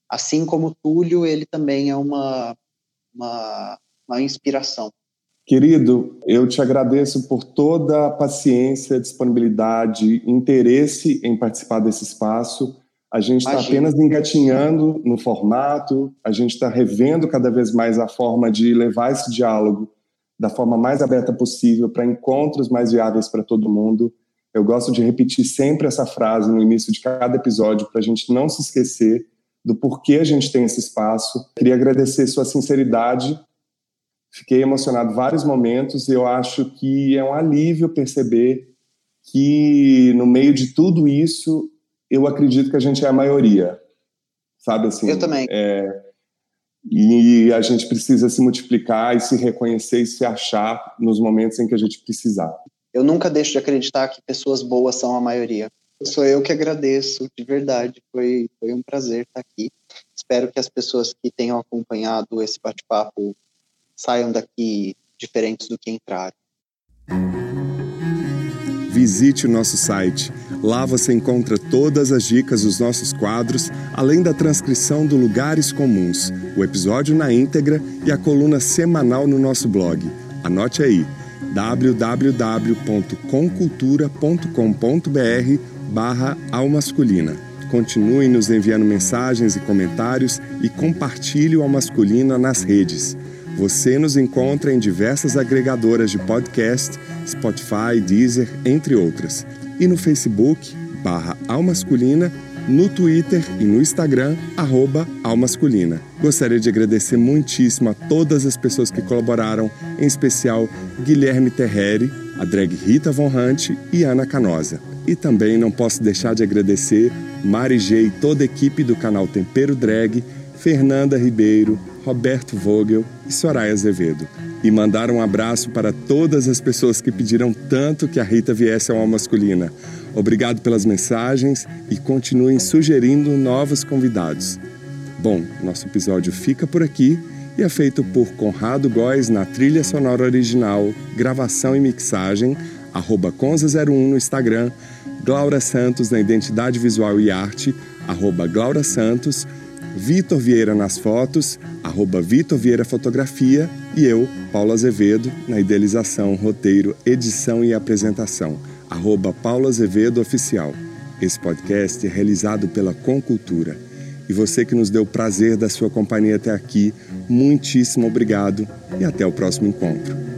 Assim como Túlio, ele também é uma, uma, uma inspiração. Querido, eu te agradeço por toda a paciência, disponibilidade, interesse em participar desse espaço. A gente está apenas engatinhando no formato, a gente está revendo cada vez mais a forma de levar esse diálogo da forma mais aberta possível para encontros mais viáveis para todo mundo. Eu gosto de repetir sempre essa frase no início de cada episódio para a gente não se esquecer do porquê a gente tem esse espaço. Queria agradecer sua sinceridade. Fiquei emocionado vários momentos e eu acho que é um alívio perceber que no meio de tudo isso, eu acredito que a gente é a maioria. Sabe assim? Eu também. É, e a gente precisa se multiplicar e se reconhecer e se achar nos momentos em que a gente precisar. Eu nunca deixo de acreditar que pessoas boas são a maioria. Sou eu que agradeço, de verdade. Foi, foi um prazer estar aqui. Espero que as pessoas que tenham acompanhado esse bate-papo saiam daqui diferentes do que entraram. Visite o nosso site. Lá você encontra todas as dicas dos nossos quadros, além da transcrição do Lugares Comuns, o episódio na íntegra e a coluna semanal no nosso blog. Anote aí www.concultura.com.br barra Almasculina. Continue nos enviando mensagens e comentários e compartilhe o Almasculina nas redes. Você nos encontra em diversas agregadoras de podcast, Spotify, Deezer, entre outras. E no Facebook, barra Almasculina, no Twitter e no Instagram, arroba Almasculina. Gostaria de agradecer muitíssimo a todas as pessoas que colaboraram, em especial Guilherme Terreri, a drag Rita Von Hunt e Ana Canosa. E também não posso deixar de agradecer Mari G e toda a equipe do canal Tempero Drag, Fernanda Ribeiro, Roberto Vogel e Soraya Azevedo. E mandar um abraço para todas as pessoas que pediram tanto que a Rita viesse ao Masculina. Obrigado pelas mensagens e continuem sugerindo novos convidados. Bom, nosso episódio fica por aqui e é feito por Conrado Góes na trilha sonora original, gravação e mixagem, arroba Conza01 no Instagram, Glaura Santos na identidade visual e arte, arroba Glaura Santos, Vitor Vieira nas fotos, arroba Vitor Vieira Fotografia e eu, Paulo Azevedo, na idealização, roteiro, edição e apresentação, arroba Paulo Azevedo Oficial. Esse podcast é realizado pela Concultura. E você que nos deu o prazer da sua companhia até aqui, muitíssimo obrigado e até o próximo encontro.